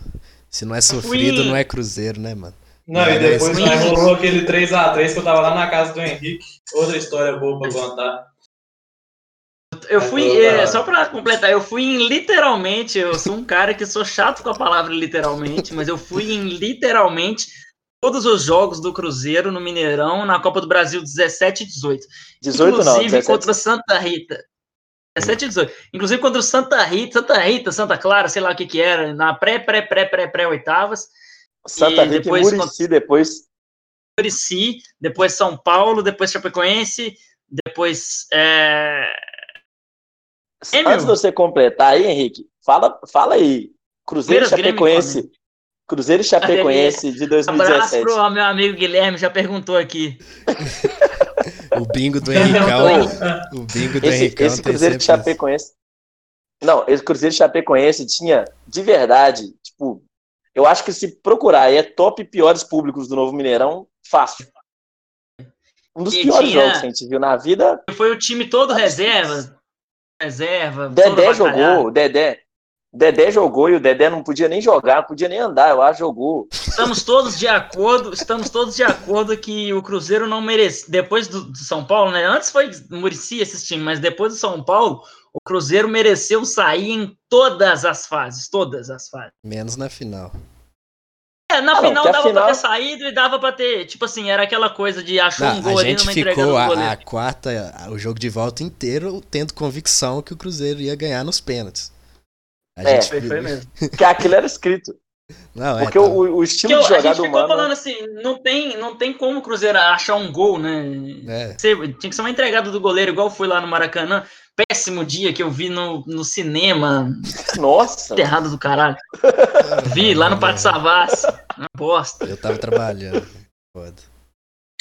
Se não é sofrido, Fui... não é cruzeiro, né, mano? Não, e depois é rolou aquele 3x3 que eu tava lá na casa do Henrique. Outra história boa pra contar. Eu fui, é, só pra completar, eu fui em literalmente, eu sou um cara que sou chato com a palavra literalmente, mas eu fui em literalmente todos os jogos do Cruzeiro no Mineirão na Copa do Brasil 17 e 18. 18 Inclusive não, 17. contra Santa Rita. 17 e 18. Inclusive contra o Santa Rita, Santa Rita, Santa Clara, sei lá o que que era, na pré, pré, pré, pré, pré oitavas. Santa e Rita depois, e Murici depois. Murici, depois São Paulo, depois Chapecoense, depois é... Antes de você completar aí, Henrique, fala, fala aí. Cruzeiro e Chapecoense. Grêmio, Cruzeiro e Chapecoense de 2017. Abraço pro meu amigo Guilherme, já perguntou aqui. o bingo do Henricão. o bingo do esse, Henricão esse Cruzeiro de Chapecoense. Não, esse Cruzeiro de Chapecoense tinha, de verdade, tipo, eu acho que se procurar é top piores públicos do Novo Mineirão, fácil. Um dos e piores tinha... jogos que a gente viu na vida. Foi o time todo reserva. Reserva. Dedé jogou, Dedé. Dedé jogou e o Dedé não podia nem jogar, não podia nem andar, eu acho, jogou. Estamos todos de acordo, estamos todos de acordo que o Cruzeiro não merece. Depois do, do São Paulo, né? Antes foi Murici esse time, mas depois do São Paulo, o Cruzeiro mereceu sair em todas as fases, todas as fases. Menos na final. É, na ah, final não, dava final... pra ter saído e dava pra ter, tipo assim, era aquela coisa de achar um gol ali numa entrega do a, a quarta, o jogo de volta inteiro tendo convicção que o Cruzeiro ia ganhar nos pênaltis. A é, gente... foi, mesmo. Que aquilo era escrito. Não, é, Porque é, tá. o, o, estilo eu, de jogada a gente ficou falando assim, não tem, não tem como o Cruzeiro achar um gol, né? É. Tinha que ser uma entregada do goleiro, igual foi lá no Maracanã. Péssimo dia que eu vi no, no cinema. Nossa! Errado do caralho. vi lá no Pátio Savassi. Uma bosta. Eu tava trabalhando. Foda.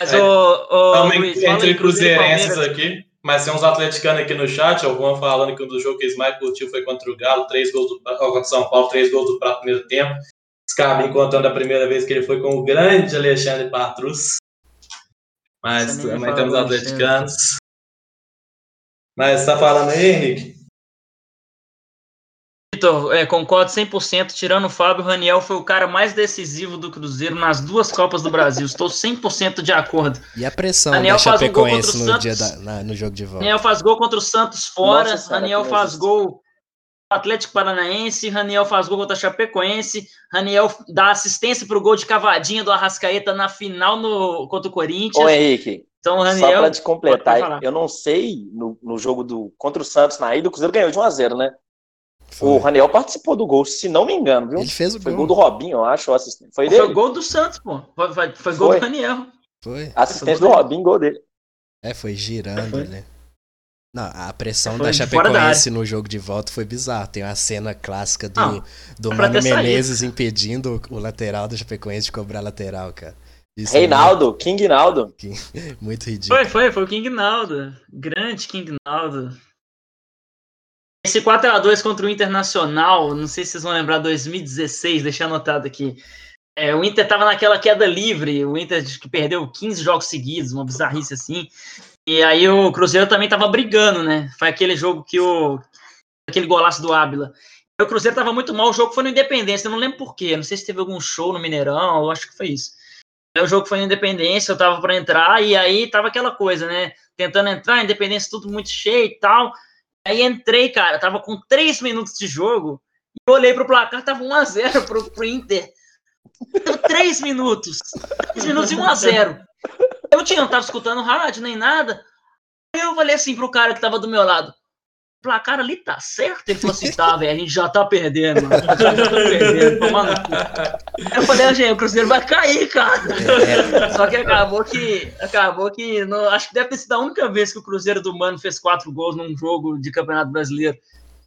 Mas, é, ô, ô, Luiz, entre cruzeirenses aqui. Mas tem uns atleticanos aqui no chat, alguma falando que um dos jogos que eles mais curtiu foi contra o Galo, três gols do contra São Paulo, três gols do prato primeiro tempo. Scabin contando a primeira vez que ele foi com o grande Alexandre Patrus. Mas também temos atleticanos. Mas tá falando aí, Henrique? Vitor, é, concordo 100%. Tirando o Fábio, o Raniel foi o cara mais decisivo do Cruzeiro nas duas Copas do Brasil. Estou 100% de acordo. E a pressão Raniel da Chapecoense um no, dia da, na, no jogo de volta? Raniel faz gol contra o Santos fora. Nossa, Raniel faz gol Atlético Paranaense, Raniel faz gol contra a Chapecoense, Raniel dá assistência para o gol de cavadinha do Arrascaeta na final no, contra o Corinthians. Ô Henrique, então, Raniel, só para te completar, eu não sei no, no jogo do contra o Santos na ida, o Cruzeiro ganhou de 1 a 0 né? Foi. O Raniel participou do gol, se não me engano, viu? Ele fez o foi gol. gol do Robinho, eu acho, assistente. Foi, dele. Foi gol do Santos, pô. Foi, foi, foi gol do Raniel. Foi. Assistente do Robinho, gol dele. É, foi girando, foi. né? Não, a pressão da Chapecoense da no jogo de volta foi bizarro. Tem uma cena clássica do, não, do é Mano Menezes saído. impedindo o lateral da Chapecoense de cobrar lateral, cara. Isso Reinaldo, é King Naldo. Muito ridículo. Foi, foi, foi o King Naldo. Grande King Naldo. Esse 4x2 contra o Internacional, não sei se vocês vão lembrar, 2016, deixa anotado aqui. É, o Inter tava naquela queda livre, o Inter que perdeu 15 jogos seguidos, uma bizarrice assim. E aí o Cruzeiro também tava brigando, né? Foi aquele jogo que o aquele golaço do Ábila. O Cruzeiro tava muito mal, o jogo foi no Independência, eu não lembro porquê, não sei se teve algum show no Mineirão, eu acho que foi isso. o jogo foi no Independência, eu tava para entrar, e aí tava aquela coisa, né? Tentando entrar, Independência tudo muito cheio e tal. Aí entrei, cara, tava com três minutos de jogo, e olhei pro placar, tava 1x0 pro, pro Inter. Três minutos. Três minutos e 1x0. Eu tinha, não tava escutando rádio nem nada. Aí eu falei assim pro cara que tava do meu lado: placar ali tá certo? Ele falou assim, tá, velho, a gente já tá perdendo, mano. Já tá perdendo, tomando Eu falei, gente, o Cruzeiro vai cair, cara. É. Só que acabou que, acabou que, acho que deve ter sido a única vez que o Cruzeiro do Mano fez quatro gols num jogo de Campeonato Brasileiro.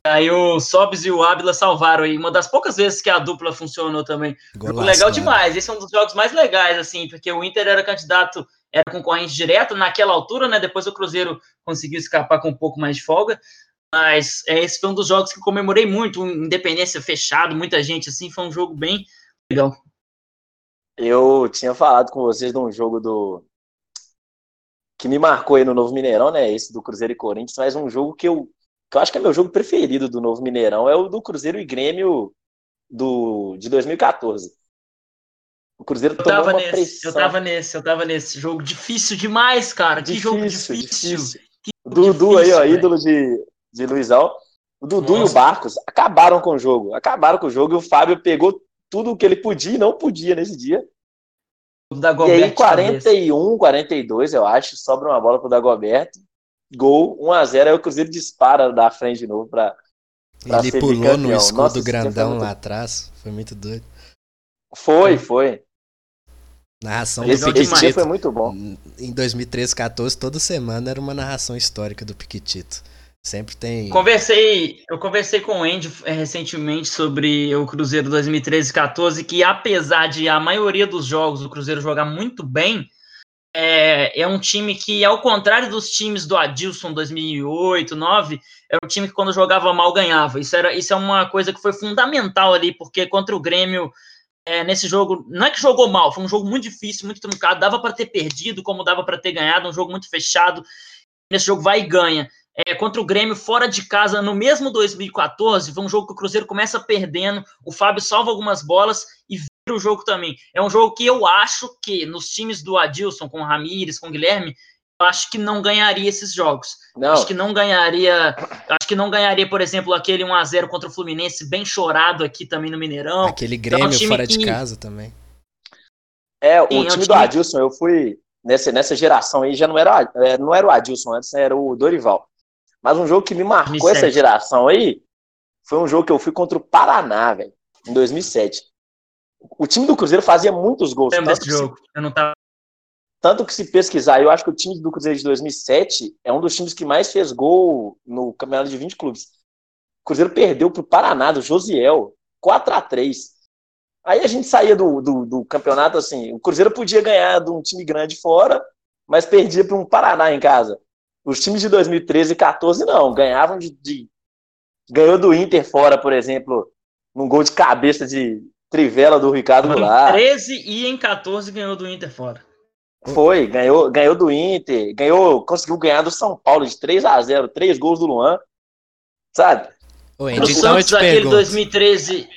Aí o Sobs e o Ávila salvaram aí. Uma das poucas vezes que a dupla funcionou também. Golaço, legal demais. Esse é um dos jogos mais legais, assim, porque o Inter era candidato, era concorrente direto naquela altura, né? Depois o Cruzeiro conseguiu escapar com um pouco mais de folga. Mas é, esse foi um dos jogos que comemorei muito, Independência fechado, muita gente assim, foi um jogo bem legal. Eu tinha falado com vocês de um jogo do que me marcou aí no Novo Mineirão, né? Esse do Cruzeiro e Corinthians, mas um jogo que eu, que eu acho que é meu jogo preferido do Novo Mineirão é o do Cruzeiro e Grêmio do de 2014. O Cruzeiro eu tomou uma nesse, pressão. Eu tava nesse, eu tava nesse jogo difícil demais, cara. Que jogo difícil. difícil. Que Dudu aí, ó, véio. ídolo de de Luizão. O Dudu Nossa. e o Barcos acabaram com o jogo. Acabaram com o jogo e o Fábio pegou tudo o que ele podia e não podia nesse dia. e aí, 41, 42, eu acho, sobra uma bola pro Dagoberto. Gol, 1x0, aí o Cruzeiro dispara da frente de novo pra. pra ele pulou no escudo Nossa, grandão muito... lá atrás. Foi muito doido. Foi, foi. Narração esse, esse dia foi muito bom. Em 2013, 14, toda semana era uma narração histórica do Piquitito. Sempre tem. Conversei, eu conversei com o Andy eh, recentemente sobre o Cruzeiro 2013 14, que apesar de a maioria dos jogos o Cruzeiro jogar muito bem, é, é um time que, ao contrário dos times do Adilson 2008, 2009, é um time que quando jogava mal ganhava. Isso, era, isso é uma coisa que foi fundamental ali, porque contra o Grêmio, é, nesse jogo, não é que jogou mal, foi um jogo muito difícil, muito truncado, dava para ter perdido, como dava para ter ganhado, um jogo muito fechado. Nesse jogo vai e ganha é, contra o Grêmio fora de casa no mesmo 2014. Foi um jogo que o Cruzeiro começa perdendo, o Fábio salva algumas bolas e vira o jogo também. É um jogo que eu acho que nos times do Adilson, com o Ramires, com o Guilherme, eu acho que não ganharia esses jogos. Não. Acho que não ganharia. Acho que não ganharia, por exemplo, aquele 1 a 0 contra o Fluminense, bem chorado aqui também no Mineirão. Aquele Grêmio então, é um fora que... de casa também. É, o Sim, time, é um time do Adilson, eu fui nessa, nessa geração aí já não era, é, não era o Adilson antes, era o Dorival. Mas um jogo que me marcou 2007. essa geração aí foi um jogo que eu fui contra o Paraná, velho, em 2007. O time do Cruzeiro fazia muitos gols. Lembro desse jogo. Se, eu não tava... Tanto que se pesquisar, eu acho que o time do Cruzeiro de 2007 é um dos times que mais fez gol no campeonato de 20 clubes. O Cruzeiro perdeu pro Paraná, do Josiel, 4 a 3 Aí a gente saía do, do, do, campeonato assim, o Cruzeiro podia ganhar de um time grande fora, mas perdia para um Paraná em casa. Os times de 2013 e 14 não, ganhavam de, de, Ganhou do Inter fora, por exemplo, num gol de cabeça de trivela do Ricardo Goulart. Em 13 e em 14 ganhou do Inter fora. Foi, ganhou, ganhou do Inter, ganhou, conseguiu ganhar do São Paulo de 3 a 0 três gols do Luan. Sabe? Oi, então o Santos, aquele 2013.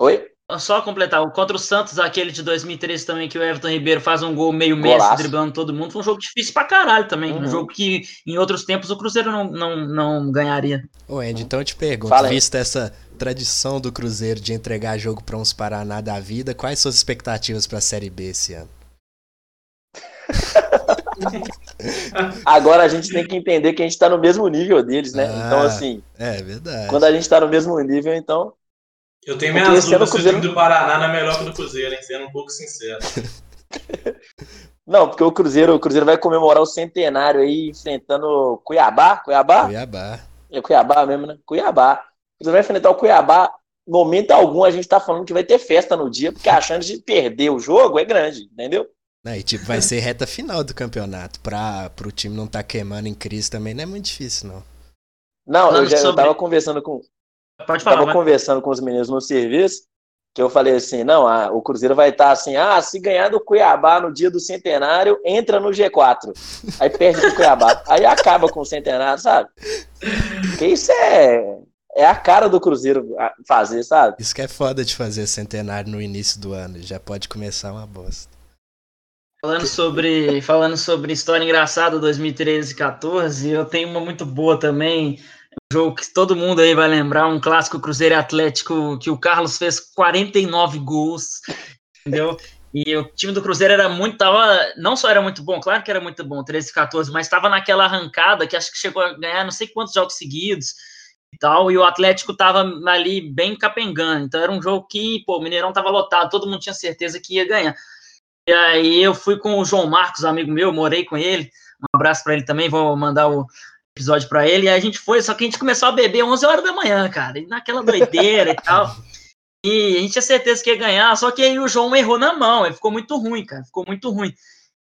Oi? Só completar, contra o Santos, aquele de 2013 também, que o Everton Ribeiro faz um gol meio Messi, driblando todo mundo, foi um jogo difícil pra caralho também. Uhum. Um jogo que em outros tempos o Cruzeiro não, não, não ganharia. Ô, Andy, então eu te pergunto, vista essa tradição do Cruzeiro de entregar jogo pra uns Paraná da vida, quais suas expectativas pra Série B esse ano? Agora a gente tem que entender que a gente tá no mesmo nível deles, né? Então, ah, então, assim. É verdade. Quando a gente tá no mesmo nível, então eu tenho minhas dúvidas se o time do Paraná não é melhor que o do Cruzeiro, hein? Sendo um pouco sincero. Não, porque o Cruzeiro, o Cruzeiro vai comemorar o centenário aí enfrentando Cuiabá, Cuiabá? Cuiabá. É Cuiabá mesmo, né? Cuiabá. O Cruzeiro vai enfrentar o Cuiabá. Momento algum a gente tá falando que vai ter festa no dia, porque a chance de perder o jogo é grande, entendeu? Não, e tipo, vai ser reta final do campeonato. Pra, pro time não tá queimando em crise também não é muito difícil, não. Não, eu já sobre... eu tava conversando com, Pode falar. Tava conversando com os meninos no serviço, que eu falei assim, não, a, o Cruzeiro vai estar tá assim, ah, se ganhar do Cuiabá no dia do centenário, entra no G4. Aí perde do Cuiabá. Aí acaba com o centenário, sabe? Porque isso é, é a cara do Cruzeiro fazer, sabe? Isso que é foda de fazer centenário no início do ano, já pode começar uma bosta. Falando sobre, falando sobre história engraçada 2013 e 14, eu tenho uma muito boa também. Jogo que todo mundo aí vai lembrar, um clássico Cruzeiro Atlético, que o Carlos fez 49 gols, entendeu? E o time do Cruzeiro era muito, tava, não só era muito bom, claro que era muito bom, 13 e 14, mas estava naquela arrancada que acho que chegou a ganhar não sei quantos jogos seguidos e tal, e o Atlético tava ali bem capengando. Então era um jogo que, pô, o Mineirão tava lotado, todo mundo tinha certeza que ia ganhar. E aí eu fui com o João Marcos, amigo meu, morei com ele. Um abraço para ele também, vou mandar o episódio para ele. E a gente foi, só que a gente começou a beber 11 horas da manhã, cara, e naquela doideira e tal. E a gente tinha certeza que ia ganhar, só que aí o João errou na mão, ele ficou muito ruim, cara, ficou muito ruim.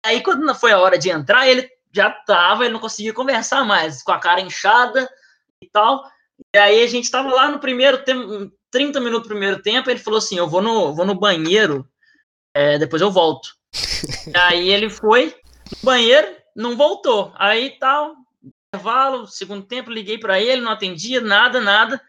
Aí quando foi a hora de entrar, ele já tava, ele não conseguia conversar mais, com a cara inchada e tal. E aí a gente tava lá no primeiro tempo, 30 minutos do primeiro tempo, ele falou assim: Eu vou no, vou no banheiro, é, depois eu volto. aí ele foi no banheiro, não voltou. Aí tal, intervalo, segundo tempo, liguei para ele, não atendia, nada, nada.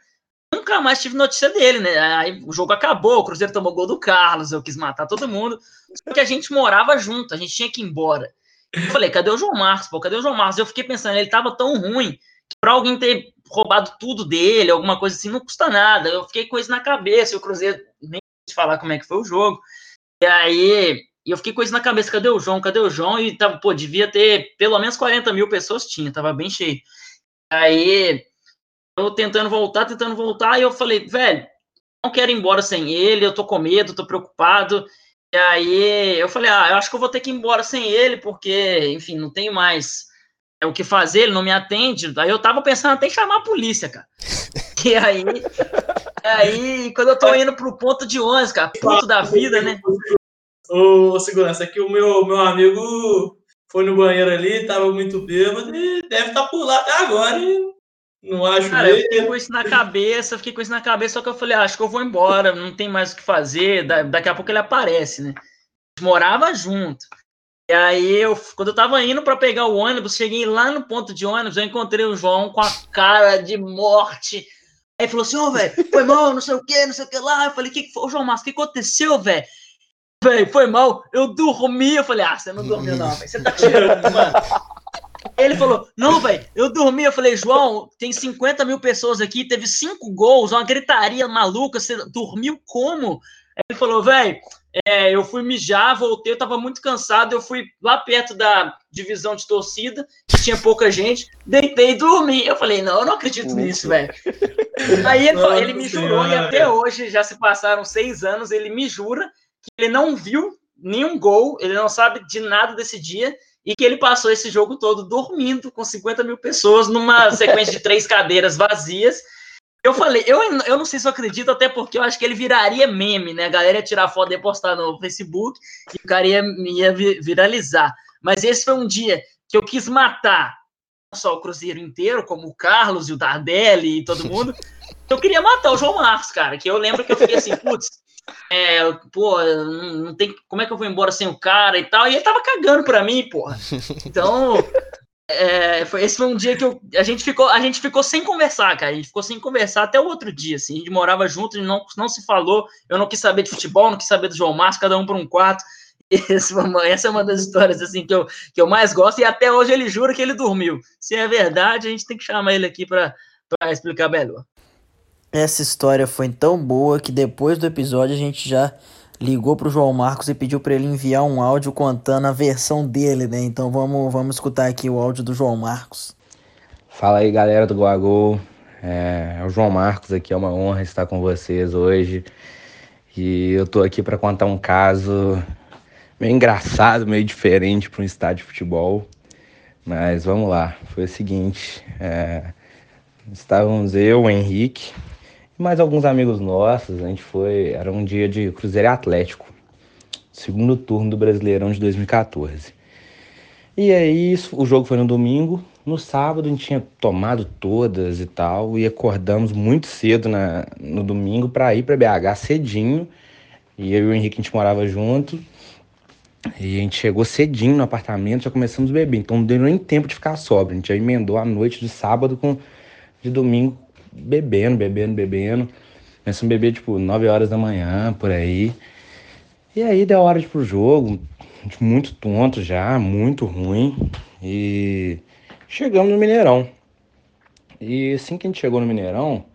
Nunca mais tive notícia dele, né? Aí o jogo acabou, o Cruzeiro tomou gol do Carlos, eu quis matar todo mundo. Só que a gente morava junto, a gente tinha que ir embora. Eu falei, cadê o João Marcos? Pô, cadê o João Marcos? Eu fiquei pensando, ele tava tão ruim que pra alguém ter roubado tudo dele, alguma coisa assim, não custa nada. Eu fiquei com isso na cabeça, o Cruzeiro nem falar como é que foi o jogo. E aí, eu fiquei com isso na cabeça, cadê o João? Cadê o João? E tava, pô, devia ter pelo menos 40 mil pessoas, tinha, tava bem cheio. Aí, eu tentando voltar, tentando voltar, e eu falei, velho, não quero ir embora sem ele, eu tô com medo, tô preocupado. E aí, eu falei, ah, eu acho que eu vou ter que ir embora sem ele, porque, enfim, não tenho mais é o que fazer, ele não me atende. Aí eu tava pensando até em chamar a polícia, cara. E aí, aí quando eu tô indo pro ponto de ônibus, cara, ponto da vida, né? Ô, segurança, é que o meu, meu amigo foi no banheiro ali, tava muito bêbado e deve estar tá por lá até agora. E não acho Cara, eu fiquei com isso na cabeça, fiquei com isso na cabeça, só que eu falei, ah, acho que eu vou embora, não tem mais o que fazer, daqui a pouco ele aparece, né? Morava junto. E aí, eu, quando eu tava indo para pegar o ônibus, cheguei lá no ponto de ônibus, eu encontrei o João com a cara de morte. Aí falou assim, ô, oh, velho, foi mal, não sei o que, não sei o que lá. Eu falei, que, que foi? Ô, João Márcio, o que aconteceu, velho? Velho, foi mal, eu dormi. Eu falei, ah, você não dormiu não, velho, você tá tirando, mano. Ele falou, não, velho, eu dormi. Eu falei, João, tem 50 mil pessoas aqui, teve cinco gols, uma gritaria maluca, você dormiu como? Ele falou, velho, é, eu fui mijar, voltei, eu tava muito cansado, eu fui lá perto da divisão de torcida, que tinha pouca gente, deitei e dormi. Eu falei, não, eu não acredito nisso, velho. Aí ele, ele me jurou, e até hoje, já se passaram seis anos, ele me jura que ele não viu nenhum gol, ele não sabe de nada desse dia, e que ele passou esse jogo todo dormindo com 50 mil pessoas numa sequência de três cadeiras vazias eu falei, eu, eu não sei se eu acredito, até porque eu acho que ele viraria meme, né? A galera ia tirar foto e postar no Facebook e o cara ia, ia viralizar. Mas esse foi um dia que eu quis matar não só o Cruzeiro inteiro, como o Carlos e o Dardelli e todo mundo. Eu queria matar o João Marcos, cara, que eu lembro que eu fiquei assim, putz, é, pô, não, tem, como é que eu vou embora sem o cara e tal? E ele tava cagando pra mim, porra. Então, é, foi, esse foi um dia que eu, a, gente ficou, a gente ficou sem conversar, cara. A gente ficou sem conversar até o outro dia. Assim, a gente morava junto, e não, não se falou. Eu não quis saber de futebol, não quis saber do João Márcio, cada um por um quarto. essa é uma das histórias assim que eu, que eu mais gosto, e até hoje ele jura que ele dormiu. Se é verdade, a gente tem que chamar ele aqui para explicar melhor. Essa história foi tão boa que depois do episódio a gente já ligou pro João Marcos e pediu para ele enviar um áudio contando a versão dele, né? Então vamos, vamos escutar aqui o áudio do João Marcos. Fala aí, galera do Guagol. É, é o João Marcos aqui, é uma honra estar com vocês hoje. E eu tô aqui para contar um caso meio engraçado, meio diferente para um estádio de futebol. Mas vamos lá, foi o seguinte: é, estávamos eu, o Henrique, e mais alguns amigos nossos, a gente foi. Era um dia de Cruzeiro Atlético, segundo turno do Brasileirão de 2014. E aí, o jogo foi no domingo. No sábado, a gente tinha tomado todas e tal, e acordamos muito cedo na, no domingo para ir para BH cedinho. E eu e o Henrique, a gente morava junto. E a gente chegou cedinho no apartamento, já começamos a beber. Então não deu nem tempo de ficar sóbrio. A gente já emendou a noite de sábado com de domingo bebendo, bebendo, bebendo. Começamos a beber, tipo, 9 horas da manhã, por aí. E aí deu hora de ir pro jogo, muito tonto já, muito ruim. E chegamos no Mineirão. E assim que a gente chegou no Mineirão,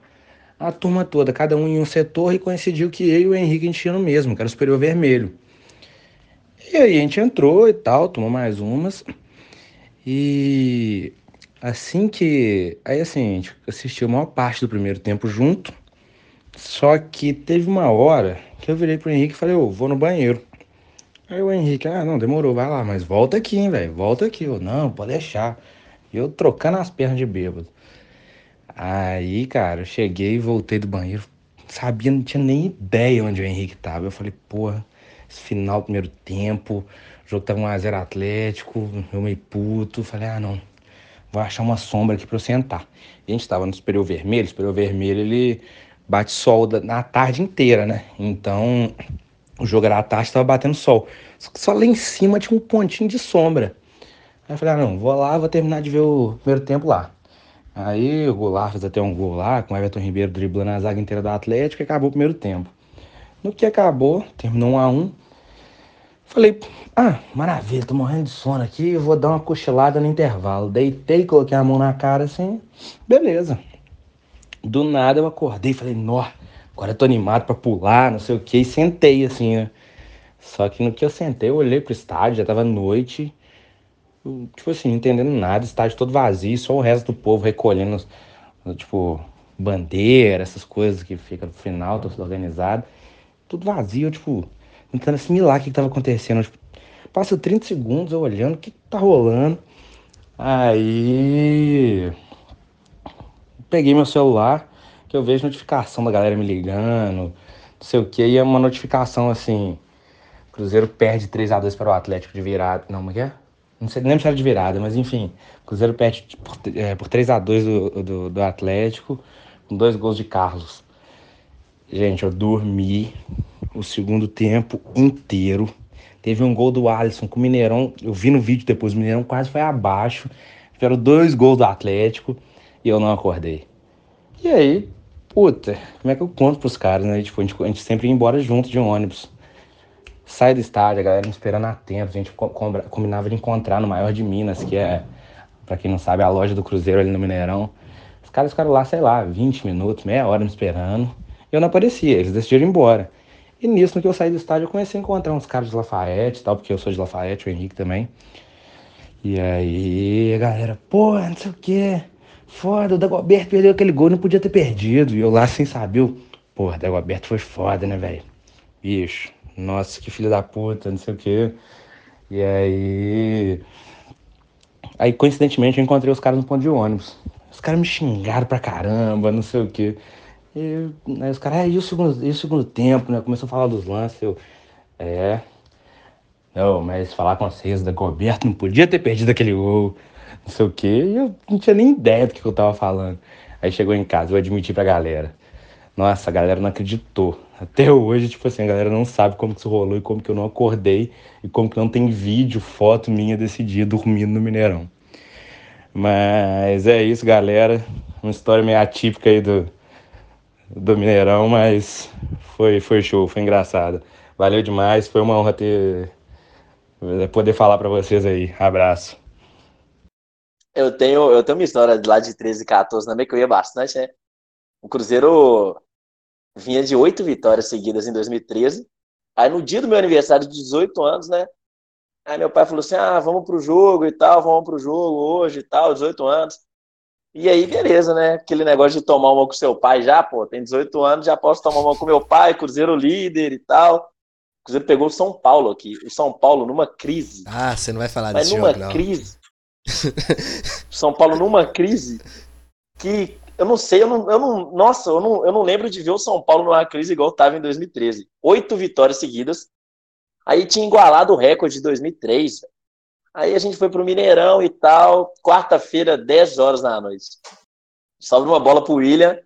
a turma toda, cada um em um setor, e coincidiu que eu e o Henrique a gente ia no mesmo, que era o Superior Vermelho. E aí a gente entrou e tal, tomou mais umas. E assim que. Aí assim, a gente assistiu a maior parte do primeiro tempo junto. Só que teve uma hora que eu virei pro Henrique e falei, ô, vou no banheiro. Aí o Henrique, ah, não, demorou, vai lá, mas volta aqui, hein, velho, volta aqui. Eu, não, pode deixar. E eu trocando as pernas de bêbado. Aí, cara, eu cheguei e voltei do banheiro. Sabia, não tinha nem ideia onde o Henrique tava. Eu falei, porra, esse final do primeiro tempo, o jogo tava 1x0 Atlético, eu meio puto. Falei, ah, não, vou achar uma sombra aqui pra eu sentar. E a gente tava no Superior Vermelho, o Superior Vermelho, ele bate sol na tarde inteira, né? Então, o jogo era à tarde, tava batendo sol. Só só lá em cima tinha um pontinho de sombra. Aí eu falei, ah, não, vou lá, vou terminar de ver o primeiro tempo lá. Aí o Goulart fez até um gol lá, com o Everton Ribeiro driblando a zaga inteira do Atlético e acabou o primeiro tempo. No que acabou, terminou um a um. Falei, ah, maravilha, tô morrendo de sono aqui, vou dar uma cochilada no intervalo. Deitei, coloquei a mão na cara assim, beleza. Do nada eu acordei, falei, nó, agora eu tô animado pra pular, não sei o que, e sentei assim, né? Só que no que eu sentei, eu olhei pro estádio, já tava noite, tipo assim, não entendendo nada, estádio todo vazio, só o resto do povo recolhendo, tipo, bandeira, essas coisas que fica no final, tudo organizado. Tudo vazio, tipo, tentando assimilar o que, que tava acontecendo. Tipo, passa 30 segundos eu olhando, o que, que tá rolando? Aí. Peguei meu celular, que eu vejo notificação da galera me ligando, não sei o que, e é uma notificação assim. Cruzeiro perde 3 a 2 para o Atlético de virada. Não, como é que é? Não sei nem se era de virada, mas enfim. Cruzeiro perde por, é, por 3 a 2 do, do, do Atlético, com dois gols de Carlos. Gente, eu dormi o segundo tempo inteiro. Teve um gol do Alisson com o Mineirão. Eu vi no vídeo depois, o Mineirão quase foi abaixo. Tiveram dois gols do Atlético e eu não acordei. E aí, puta, como é que eu conto pros caras, né? Tipo, a gente, a gente sempre ia embora junto de um ônibus. Sai do estádio, a galera me esperando a tempo. A gente combinava de encontrar no Maior de Minas, que é, para quem não sabe, a loja do Cruzeiro ali no Mineirão. Os caras ficaram lá, sei lá, 20 minutos, meia hora me esperando. E eu não aparecia, eles decidiram ir embora. E nisso, no que eu saí do estádio, eu comecei a encontrar uns caras de Lafayette e tal, porque eu sou de Lafayette, o Henrique também. E aí, a galera, pô, não sei o quê. Foda, o Dagoberto perdeu aquele gol, não podia ter perdido. E eu lá sem saber, pô, o Dagoberto foi foda, né, velho? Bicho, nossa, que filho da puta, não sei o quê. E aí. Aí, coincidentemente, eu encontrei os caras no ponto de ônibus. Os caras me xingaram pra caramba, não sei o quê. E aí os caras, é, e o segundo, e o segundo tempo, né? Começou a falar dos lances. Eu, é. Não, mas falar com vocês da Goberto não podia ter perdido aquele gol, não sei o quê. E eu não tinha nem ideia do que eu tava falando. Aí chegou em casa, eu admiti pra galera. Nossa, a galera não acreditou. Até hoje, tipo assim, a galera não sabe como que isso rolou e como que eu não acordei e como que não tem vídeo, foto minha desse dia dormindo no Mineirão. Mas é isso, galera. Uma história meio atípica aí do, do Mineirão, mas foi, foi show, foi engraçado. Valeu demais, foi uma honra ter poder falar para vocês aí. Abraço. Eu tenho, eu tenho uma história de lá de 13 e 14 também que eu ia bastante, né? O Cruzeiro vinha de oito vitórias seguidas em 2013. Aí no dia do meu aniversário de 18 anos, né? Aí meu pai falou assim: ah, vamos pro jogo e tal, vamos pro jogo hoje e tal, 18 anos. E aí, beleza, né? Aquele negócio de tomar uma com seu pai já, pô, tem 18 anos, já posso tomar uma com meu pai, Cruzeiro líder e tal. O Cruzeiro pegou o São Paulo aqui. O São Paulo numa crise. Ah, você não vai falar Mas desse numa jogo, não. crise. São Paulo numa crise que eu não sei, eu não, eu não, nossa, eu não, eu não lembro de ver o São Paulo numa crise igual estava em 2013. Oito vitórias seguidas. Aí tinha igualado o recorde de 2003. Aí a gente foi pro Mineirão e tal. Quarta-feira, 10 horas da noite. Sobe uma bola pro William.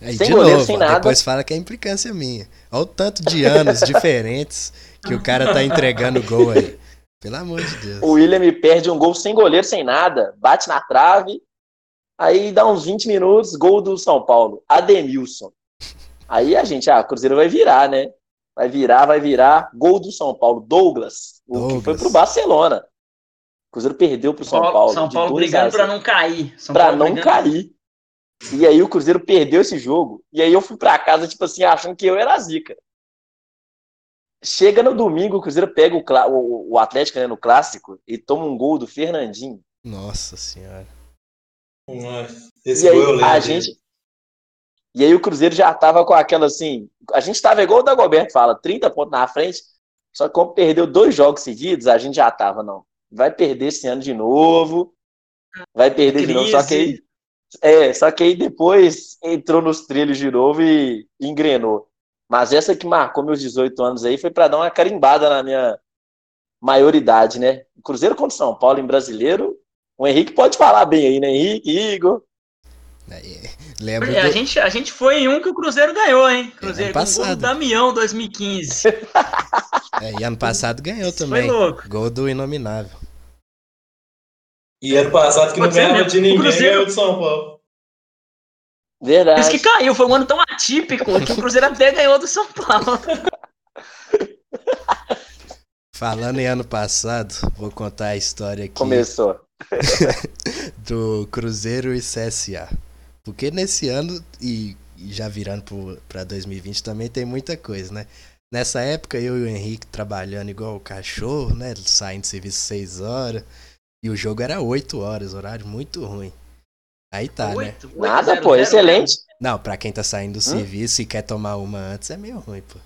Aí, sem goleiro, novo, sem nada. depois fala que é implicância minha. Olha o tanto de anos diferentes que o cara tá entregando gol aí. Pelo amor de Deus. O William me perde um gol sem goleiro, sem nada. Bate na trave. Aí dá uns 20 minutos, gol do São Paulo, Ademilson. Aí a gente, ah, Cruzeiro vai virar, né? Vai virar, vai virar. Gol do São Paulo, Douglas, o Douglas. que foi pro Barcelona. O Cruzeiro perdeu pro São Paulo. São Paulo 2 a brigando 0. pra não cair. São pra Paulo não brigando- cair. E aí o Cruzeiro perdeu esse jogo. E aí eu fui pra casa, tipo assim, achando que eu era a zica. Chega no domingo, o Cruzeiro pega o, o, o Atlético né, no clássico e toma um gol do Fernandinho. Nossa senhora. Nossa, Esse e aí gol eu lembro. a gente. E aí o Cruzeiro já tava com aquela assim. A gente tava igual o Dagoberto fala, 30 pontos na frente. Só que como perdeu dois jogos seguidos, a gente já tava, não. Vai perder esse ano de novo. Vai perder de novo. Só que aí. É, só que aí depois entrou nos trilhos de novo e engrenou. Mas essa que marcou meus 18 anos aí foi para dar uma carimbada na minha maioridade, né? Cruzeiro contra São Paulo em brasileiro. O Henrique pode falar bem aí, né? Henrique, Igor. Aí, lembro É, A do... gente, a gente foi em um que o Cruzeiro ganhou, hein? Cruzeiro ano com gol do. Damião 2015. é, e ano passado ganhou Isso também. Foi louco. Gol do Inominável. E ano passado que não Pode ser ganhava de ninguém, Cruzeiro- ganhou de São Paulo. Verdade. Isso que caiu, foi um ano tão atípico que o Cruzeiro até ganhou do São Paulo. Falando em ano passado, vou contar a história aqui Começou. do Cruzeiro e CSA. Porque nesse ano, e, e já virando para 2020 também tem muita coisa, né? Nessa época eu e o Henrique trabalhando igual o cachorro, né? Saindo de serviço 6 horas. E o jogo era 8 horas, horário muito ruim. Aí tá, né? Oito, oito, Nada, zero, pô, zero, excelente. Não, pra quem tá saindo do Hum? serviço e quer tomar uma antes é meio ruim, pô.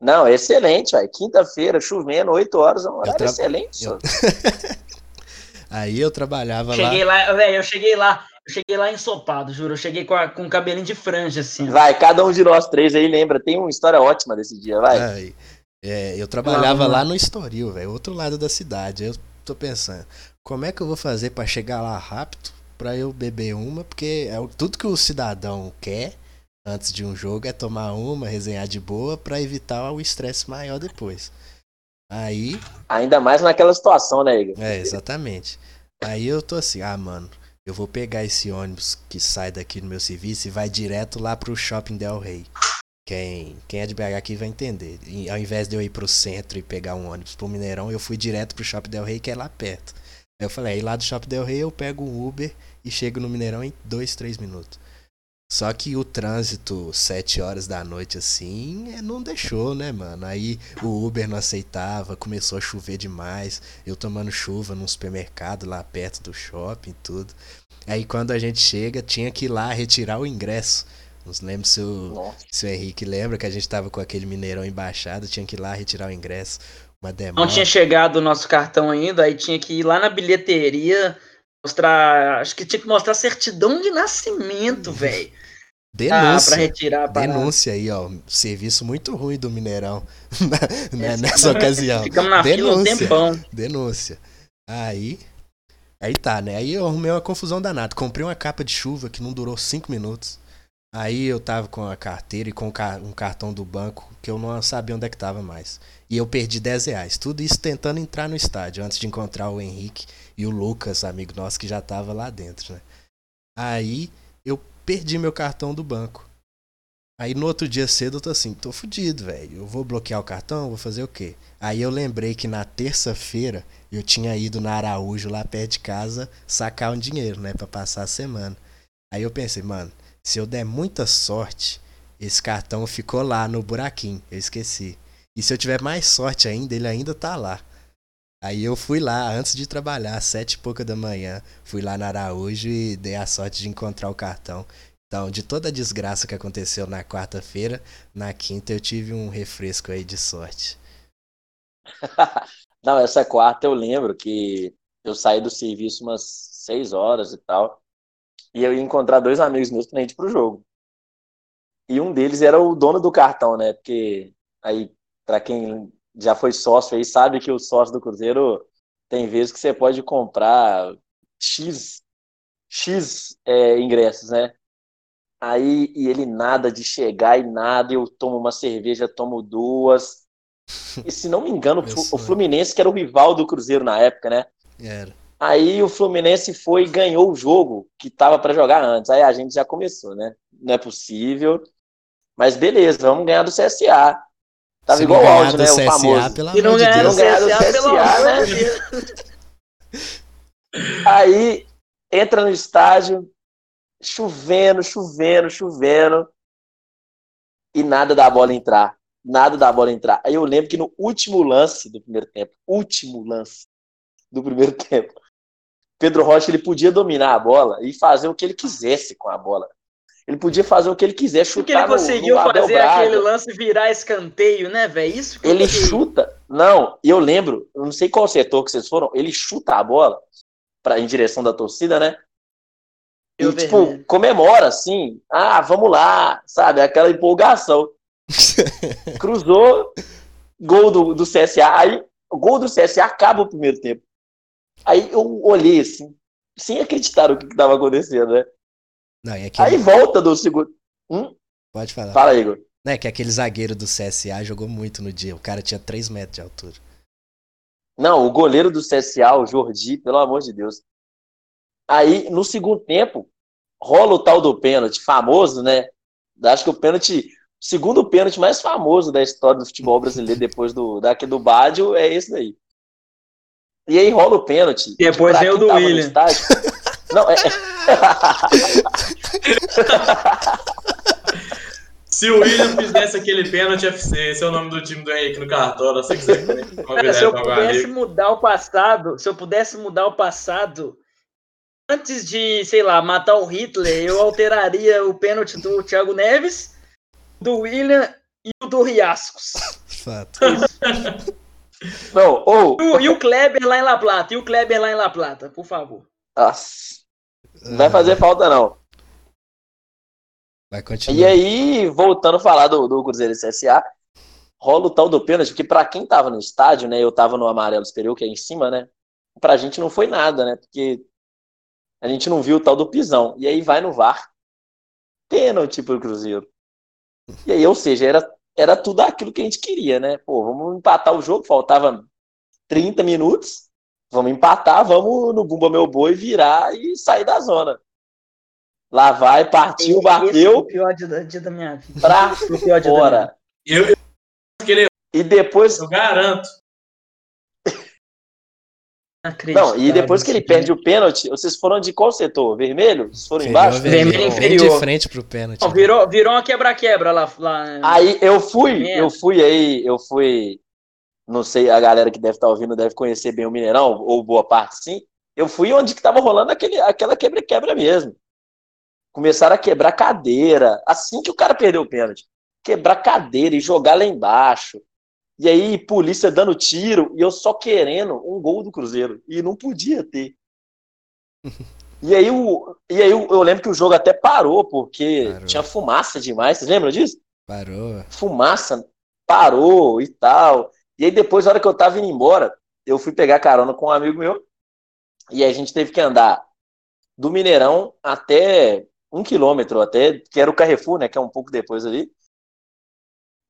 Não, excelente, velho. Quinta-feira, chovendo, 8 horas, é um horário tra- excelente. eu-. Aí eu trabalhava Cheguei lá. lá, velho, eu cheguei lá, cheguei lá ensopado, juro. Eu cheguei com, a- com o cabelinho de franja, assim. Vai, cada um de nós três aí lembra. Tem uma história ótima desse dia, vai. Aí, é, eu trabalhava lá. lá no Estoril, velho, outro lado da cidade. Eu tô pensando, como é que eu vou fazer pra chegar lá rápido pra eu beber uma? Porque é o- tudo que o cidadão quer antes de um jogo é tomar uma, resenhar de boa pra evitar o estresse maior depois. Aí, Ainda mais naquela situação, né, Igor? é, exatamente. Aí eu tô assim, ah, mano, eu vou pegar esse ônibus que sai daqui do meu serviço e vai direto lá pro Shopping Del Rey. Quem, quem é de BH aqui vai entender. E ao invés de eu ir pro centro e pegar um ônibus pro Mineirão, eu fui direto pro Shopping Del Rey, que é lá perto. Eu falei, aí lá do Shopping Del Rey eu pego um Uber e chego no Mineirão em dois, três minutos. Só que o trânsito, sete horas da noite assim, é, não deixou, né, mano? Aí o Uber não aceitava, começou a chover demais. Eu tomando chuva num supermercado lá perto do shopping e tudo. Aí quando a gente chega, tinha que ir lá retirar o ingresso. Não lembro se o, Nossa. se o Henrique lembra que a gente tava com aquele Mineirão embaixado, tinha que ir lá retirar o ingresso. Uma demora. Não tinha chegado o nosso cartão ainda, aí tinha que ir lá na bilheteria mostrar. Acho que tinha que mostrar certidão de nascimento, velho. Ah, Denúncia. pra retirar. Denúncia aí, ó. Serviço muito ruim do Mineirão né, Essa- nessa ocasião. Ficamos na fila um Denúncia. tempão. Denúncia. Aí. Aí tá, né? Aí eu arrumei uma confusão danada. Comprei uma capa de chuva que não durou cinco minutos. Aí eu tava com a carteira e com um um cartão do banco que eu não sabia onde é que tava mais. E eu perdi 10 reais. Tudo isso tentando entrar no estádio antes de encontrar o Henrique e o Lucas, amigo nosso, que já tava lá dentro, né? Aí eu perdi meu cartão do banco. Aí no outro dia cedo eu tô assim, tô fudido, velho. Eu vou bloquear o cartão, vou fazer o quê? Aí eu lembrei que na terça-feira eu tinha ido na Araújo, lá perto de casa, sacar um dinheiro, né, Pra passar a semana. Aí eu pensei, mano, se eu der muita sorte, esse cartão ficou lá no buraquinho, eu esqueci. E se eu tiver mais sorte ainda, ele ainda tá lá. Aí eu fui lá, antes de trabalhar, às sete e pouca da manhã, fui lá na Araújo e dei a sorte de encontrar o cartão. Então, de toda a desgraça que aconteceu na quarta-feira, na quinta eu tive um refresco aí de sorte. Não, essa quarta eu lembro que eu saí do serviço umas seis horas e tal. E eu ia encontrar dois amigos meus pra gente pro jogo. E um deles era o dono do cartão, né? Porque aí, pra quem já foi sócio aí, sabe que o sócio do Cruzeiro tem vezes que você pode comprar X, X é, ingressos, né? Aí, e ele nada de chegar e nada, eu tomo uma cerveja, tomo duas. E se não me engano, o sonho. Fluminense, que era o rival do Cruzeiro na época, né? Era. Aí o Fluminense foi e ganhou o jogo que tava para jogar antes. Aí a gente já começou, né? Não é possível. Mas beleza, vamos ganhar do CSA. Tava Se igual o áudio, né? CSA, o famoso. pelo E não amor de ganhar CSA, pelo CSA, amor né? de Deus. Aí entra no estádio, chovendo, chovendo, chovendo. E nada da bola entrar. Nada da bola entrar. Aí eu lembro que no último lance do primeiro tempo, último lance do primeiro tempo, Pedro Rocha ele podia dominar a bola e fazer o que ele quisesse com a bola. Ele podia fazer o que ele quiser, Porque ele chutar no, conseguiu no Abel fazer Braga. aquele lance virar escanteio, né, velho? Isso Ele fiquei- chuta. Não, eu lembro, eu não sei qual setor que vocês foram, ele chuta a bola pra, em direção da torcida, né? E, Eu tipo, vermelho. comemora, assim. Ah, vamos lá, sabe? Aquela empolgação. Cruzou, gol do, do CSA. Aí, o gol do CSA acaba o primeiro tempo. Aí eu olhei, assim, sem acreditar no que estava acontecendo, né? Não, e aquele... Aí volta do segundo. Hum? Pode falar. Fala, Igor. Não, é que aquele zagueiro do CSA jogou muito no dia. O cara tinha 3 metros de altura. Não, o goleiro do CSA, o Jordi, pelo amor de Deus. Aí, no segundo tempo, rola o tal do pênalti, famoso, né? Acho que o pênalti, o segundo pênalti mais famoso da história do futebol brasileiro, depois do daqui do Bádio, é esse daí. E aí rola o pênalti. Depois vem o do William. estádio- Não, é. Se o William fizesse aquele pênalti FC, esse é o nome do time do Henrique no cartola, se você quiser Cara, convidar se eu pudesse amigo. mudar o passado, se eu pudesse mudar o passado, antes de, sei lá, matar o Hitler, eu alteraria o pênalti do Thiago Neves, do William e o do Riascos. Fato. Não, ou. E o- E o Kleber lá em La Plata, e o Kleber lá em La Plata, por favor. Nossa, não vai fazer falta, não. Vai continuar. E aí, voltando a falar do, do Cruzeiro CSA, rola o tal do pênalti, porque pra quem tava no estádio, né, eu tava no amarelo superior, que é em cima, né, pra gente não foi nada, né, porque a gente não viu o tal do pisão. E aí vai no VAR, pênalti pro Cruzeiro. E aí, ou seja, era, era tudo aquilo que a gente queria, né, pô, vamos empatar o jogo, faltava 30 minutos, vamos empatar, vamos no Bumba Meu Boi virar e sair da zona. Lá vai, partiu, Esse bateu, o pior dia, dia da minha vida. pra Foi o pior dia da minha vida. fora. Eu, eu, aquele- E depois. eu garanto. Não, e depois que ele perde o pênalti, vocês foram de qual setor? Vermelho? Vocês foram Inferior, embaixo? Vermelho vermelho. Inferior. de frente pro pênalti. Não, virou, virou uma quebra-quebra lá. lá Aí eu fui, eu fui aí, eu fui. Não sei, a galera que deve estar ouvindo deve conhecer bem o Mineirão, ou boa parte sim. Eu fui onde que tava rolando aquele, aquela quebra-quebra mesmo. Começaram a quebrar cadeira, assim que o cara perdeu o pênalti. Quebrar cadeira e jogar lá embaixo. E aí, polícia dando tiro, e eu só querendo um gol do Cruzeiro. E não podia ter. E aí, o, e aí eu, eu lembro que o jogo até parou, porque Parou. tinha fumaça demais. Vocês lembram disso? Parou. fumaça parou e tal. E aí depois, na hora que eu tava indo embora, eu fui pegar carona com um amigo meu e a gente teve que andar do Mineirão até um quilômetro, até que era o Carrefour, né? Que é um pouco depois ali.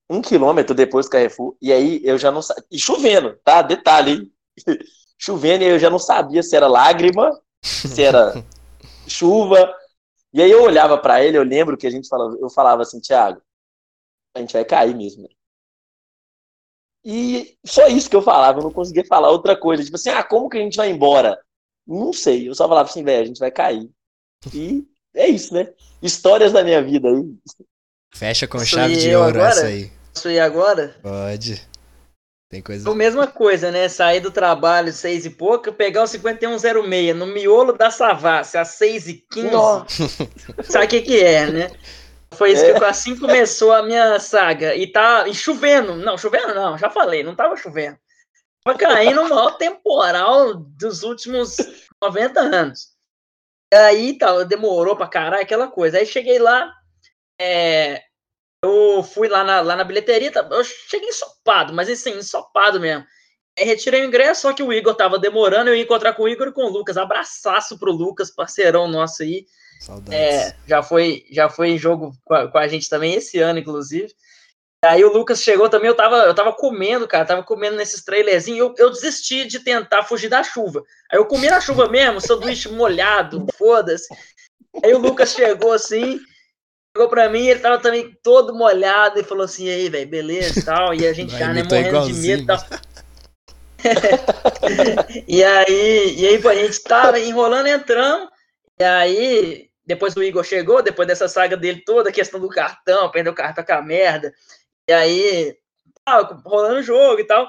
Um quilômetro depois do Carrefour. E aí eu já não sabia. E chovendo, tá? Detalhe, hein? chovendo e eu já não sabia se era lágrima, se era chuva. E aí eu olhava pra ele, eu lembro que a gente falava, eu falava assim, Thiago, a gente vai cair mesmo. né? E só isso que eu falava, eu não conseguia falar outra coisa. Tipo assim, ah, como que a gente vai embora? Não sei, eu só falava assim, velho, a gente vai cair. E é isso, né? Histórias da minha vida aí. Fecha com Sou chave de ouro agora? essa aí. Posso ir agora? Pode. Tem coisa. A mesma coisa, né? Sair do trabalho seis e pouco, pegar o 5106 no miolo da Savassi, às 6 e 15 Nossa, Sabe o que que é, né? Foi isso É. que assim começou a minha saga. E tá e chovendo. Não, chovendo não, já falei, não tava chovendo. Tava caindo o maior temporal dos últimos 90 anos. Aí tá, demorou pra caralho aquela coisa. Aí cheguei lá, é, eu fui lá na, lá na bilheteria, tá- eu cheguei ensopado, mas assim, ensopado mesmo. Aí retirei o ingresso, só que o Igor tava demorando, eu ia encontrar com o Igor e com o Lucas. Abraçaço pro Lucas, parceirão nosso aí. Saudades. É, já foi, já foi em jogo com a, com a gente também esse ano, inclusive. Aí o Lucas chegou também, eu tava, eu tava comendo, cara, tava comendo nesses trailerzinhos, eu, eu desisti de tentar fugir da chuva. Aí eu comi na chuva mesmo, sanduíche molhado, foda-se. Aí o Lucas chegou assim, chegou pra mim, ele tava também todo molhado e falou assim, e aí, velho, beleza e tal, e a gente já, né, morrendo de medo e tal. e aí, e aí, pô, a gente tava enrolando, entramos, e aí, depois do Igor chegou, depois dessa saga dele toda, a questão do cartão, perdeu o cartão com a merda, e aí, tava rolando o jogo e tal.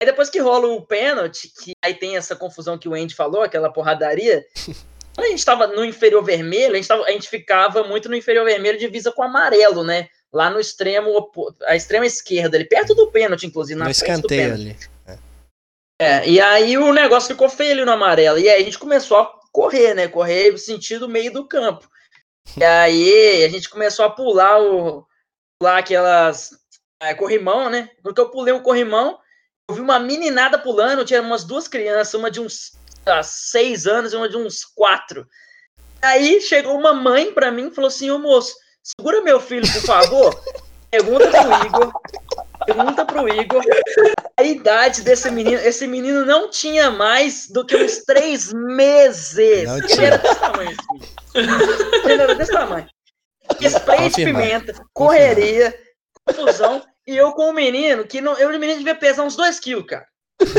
Aí depois que rola o pênalti, que aí tem essa confusão que o Andy falou, aquela porradaria, quando a gente estava no inferior vermelho, a gente, tava, a gente ficava muito no inferior vermelho divisa com amarelo, né? Lá no extremo, a extrema esquerda, ali, perto do pênalti, inclusive, na no frente do escanteio pênalti. ali. É. É, e aí o negócio ficou feio no amarelo. E aí a gente começou a correr, né? Correr no sentido meio do campo. E aí a gente começou a pular o pular aquelas é, corrimão, né? Porque eu pulei um corrimão, eu vi uma meninada pulando, tinha umas duas crianças, uma de uns seis anos e uma de uns quatro. Aí chegou uma mãe pra mim e falou assim: Ô moço, segura meu filho, por favor. Pergunta pro Igor. Pergunta pro Igor a idade desse menino. Esse menino não tinha mais do que uns três meses. Não Ele tinha. era desse tamanho, assim. Ele era desse tamanho. Spray de pimenta, correria, confusão. E eu com o menino, que não, eu o menino devia pesar uns 2 quilos, cara.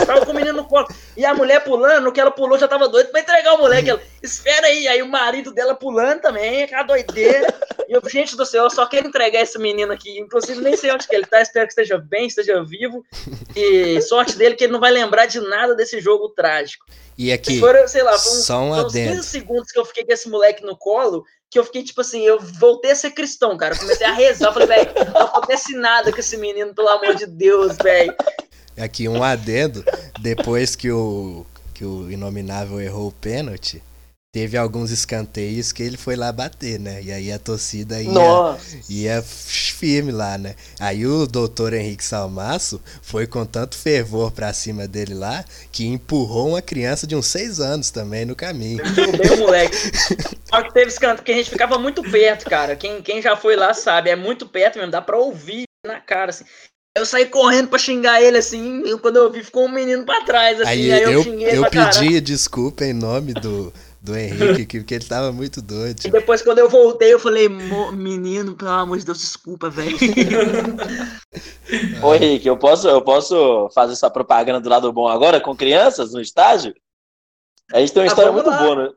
Tava com o menino no colo. E a mulher pulando, que ela pulou, já tava doido pra entregar o moleque. Ela, espera aí. Aí o marido dela pulando também, aquela doideira. E eu, gente do céu, eu só quero entregar esse menino aqui. Inclusive, nem sei onde que ele tá. Espero que esteja bem, esteja vivo. E sorte dele que ele não vai lembrar de nada desse jogo trágico. E aqui, Foram, sei lá, só um foi uns 15 adendo. segundos que eu fiquei com esse moleque no colo, que eu fiquei tipo assim, eu voltei a ser cristão, cara. Eu comecei a rezar, eu falei, velho, não acontece nada com esse menino, pelo amor de Deus, velho. Aqui um adendo, depois que o, que o Inominável errou o pênalti, teve alguns escanteios que ele foi lá bater, né? E aí a torcida ia, Nossa. ia firme lá, né? Aí o doutor Henrique Salmaço foi com tanto fervor pra cima dele lá, que empurrou uma criança de uns seis anos também no caminho. O moleque. Só que teve escanteio, porque a gente ficava muito perto, cara. Quem, quem já foi lá sabe, é muito perto mesmo, dá pra ouvir na cara, assim. Eu saí correndo pra xingar ele, assim, e quando eu vi, ficou um menino pra trás, assim, Aí aí, eu, eu, xinguei eu pedi desculpa em nome do, do Henrique, que- porque ele tava muito doido. E depois, quando eu voltei, eu falei, "Mo- menino, pelo amor de Deus, desculpa, velho. Ô Henrique, eu posso, eu posso fazer essa propaganda do lado bom agora com crianças no estádio? A gente tem uma Ah, história muito lá. boa, né?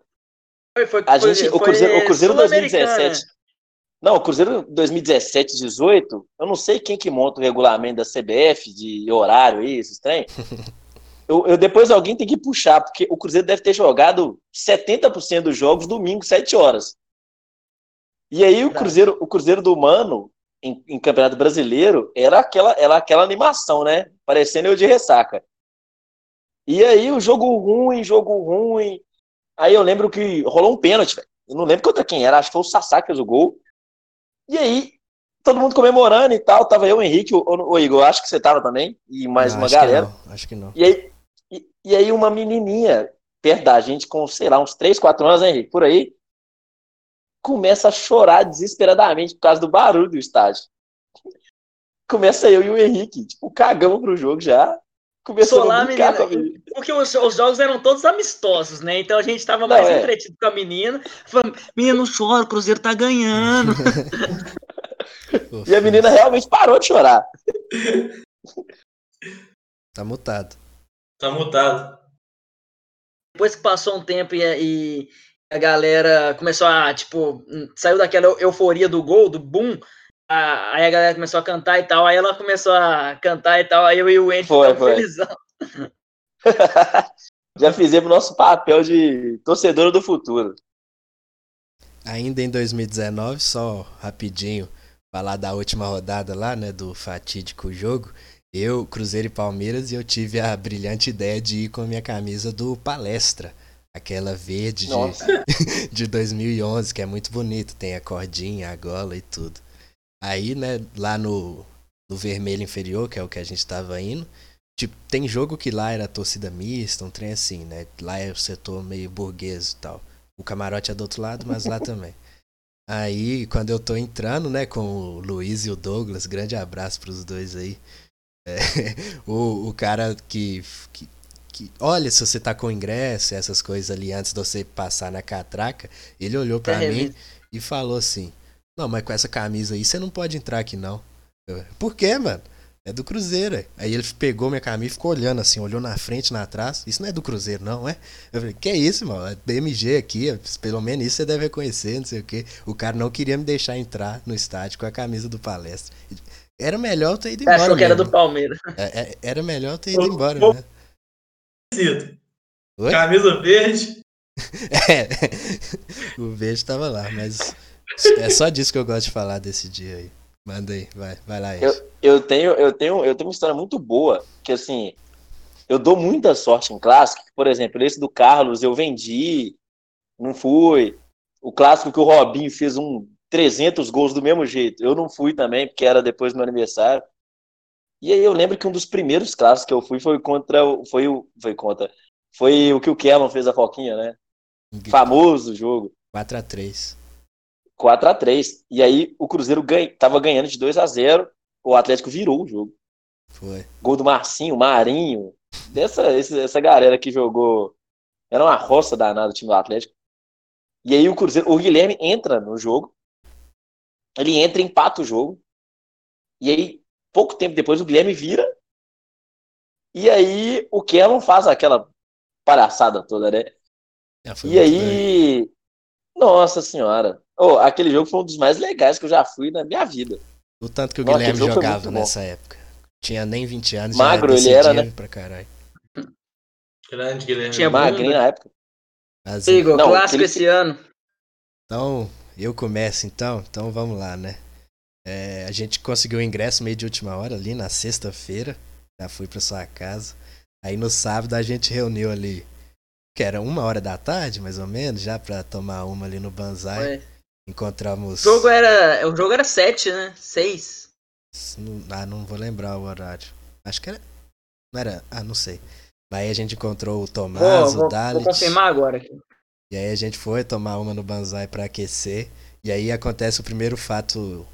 Foi, foi, A foi- gente, o foi Cruzeiro, o Cruzeiro Sul-Americana. 2017. Não, o Cruzeiro 2017, 18, eu não sei quem que monta o regulamento da CBF de horário aí, esses trem. Eu, eu- depois alguém tem que puxar, porque o Cruzeiro deve ter jogado 70% dos jogos domingo, 7 horas. E aí o. Cruzeiro, o Cruzeiro do Mano, em, em Campeonato Brasileiro, era aquela, era aquela animação, né? Parecendo eu de ressaca. E aí o jogo ruim, jogo ruim. Aí eu lembro que rolou um pênalti, velho. Eu não lembro contra quem era, acho que foi o Sassá que fez o gol. E aí, todo mundo comemorando e tal. Tava eu, o Henrique, o, o Igor, acho que você tava também, e mais Não, uma acho que galera. não, acho que não. E aí, e, e aí uma menininha perto da gente, com, sei lá, uns 3, 4 anos, né, Henrique? Por aí, começa a chorar desesperadamente por causa do barulho do estádio. Começa eu e o Henrique, tipo, cagamos pro jogo já. Começou Solar, a brincar com a menina. Porque os, os jogos eram todos amistosos, né? Então a gente tava Não, mais é. entretido com a menina. Falando, menina, não chora, o Cruzeiro tá ganhando. E a menina realmente parou de chorar. Tá mutado. Tá mutado. Depois que passou um tempo e, e a galera começou a, tipo, saiu daquela euforia do gol, do boom. Aí a galera começou a cantar e tal. Aí ela começou a cantar e tal. Aí eu e o Andy Foi, ficamos foi. felizão. Já fizemos nosso papel de torcedor do futuro. Ainda em 2019, só rapidinho, falar da última rodada lá, né, do fatídico jogo. Eu, Cruzeiro e Palmeiras, e eu tive a brilhante ideia de ir com a minha camisa do Palestra. Aquela verde de, de 2011, que é muito bonito. Tem a cordinha, a gola e tudo. Aí, né, lá no, no vermelho inferior, que é o que a gente tava indo, tipo, tem jogo que lá era torcida mista, um trem assim, né? Lá é o setor meio burguês e tal. O camarote é do outro lado, mas lá também. Aí, quando eu tô entrando, né, com o Luiz e o Douglas, grande abraço pros dois aí. É, o, o cara que, que, que, Olha, se você tá com ingresso, essas coisas ali antes de você passar na catraca, ele olhou pra É, mim e falou assim: Não, mas com essa camisa aí você não pode entrar aqui não. Eu, Por quê, mano? É do Cruzeiro. é." Aí ele pegou minha camisa e ficou olhando assim, olhou na frente, na trás. Isso não é do Cruzeiro, não, é? Eu falei, que isso, mano? É BMG aqui, ó. pelo menos isso você deve reconhecer, não sei o quê. O cara não queria me deixar entrar no estádio com a camisa do palestra. Era melhor eu ter ido Você embora. achou que era do Palmeiras. É, é, Era melhor eu ter ido embora, né? Oi? Camisa verde. É, o verde tava lá, mas é só disso que eu gosto de falar desse dia aí. Manda aí, vai, vai lá. Eu, eu tenho, eu tenho, eu tenho uma história muito boa, que assim, eu dou muita sorte em clássico, por exemplo, esse do Carlos eu vendi, não fui. O clássico que o Robinho fez um 300 gols do mesmo jeito, eu não fui também, porque era depois do meu aniversário. E aí eu lembro que um dos primeiros clássicos que eu fui foi contra, o- foi o, foi contra, foi o que o Kellon fez a Foquinha, né? Famoso jogo. 4x3. 4 a 3 E aí o Cruzeiro ganha, tava ganhando de 2 a 0 o Atlético virou o jogo. Foi. Gol do Marcinho, Marinho, dessa essa galera que jogou. Era uma roça danada o time do Atlético. E aí o Cruzeiro, o Guilherme entra no jogo. Ele entra e empata o jogo. E aí, pouco tempo depois, o Guilherme vira. E aí o Kellon faz aquela palhaçada toda, né? Foi E aí, nossa senhora. Oh, aquele jogo foi um dos mais legais que eu já fui na minha vida. O tanto que o Nossa, Guilherme jogava nessa época. Tinha nem 20 anos, Magro já ele era, né? pra caralho. Grande Guilherme. Tinha. Magrinho na época. Mas, Igor, Não, clássico aquele- esse ano. Então, eu começo então. Então vamos lá, né? É, a gente conseguiu o ingresso meio de última hora ali na sexta-feira. Já fui pra sua casa. Aí no sábado a gente reuniu ali, que era uma hora da tarde, mais ou menos, já pra tomar uma ali no Banzai. Foi. Encontramos. O jogo era. O jogo era 7, né? 6. Não- Ah, não vou lembrar o horário. Acho que era. Não era. Ah, não sei. Aí a gente encontrou o Tomás, Vou, o Dalit. vou confirmar agora aqui. E aí a gente foi tomar uma no Banzai pra aquecer. E aí acontece o primeiro fato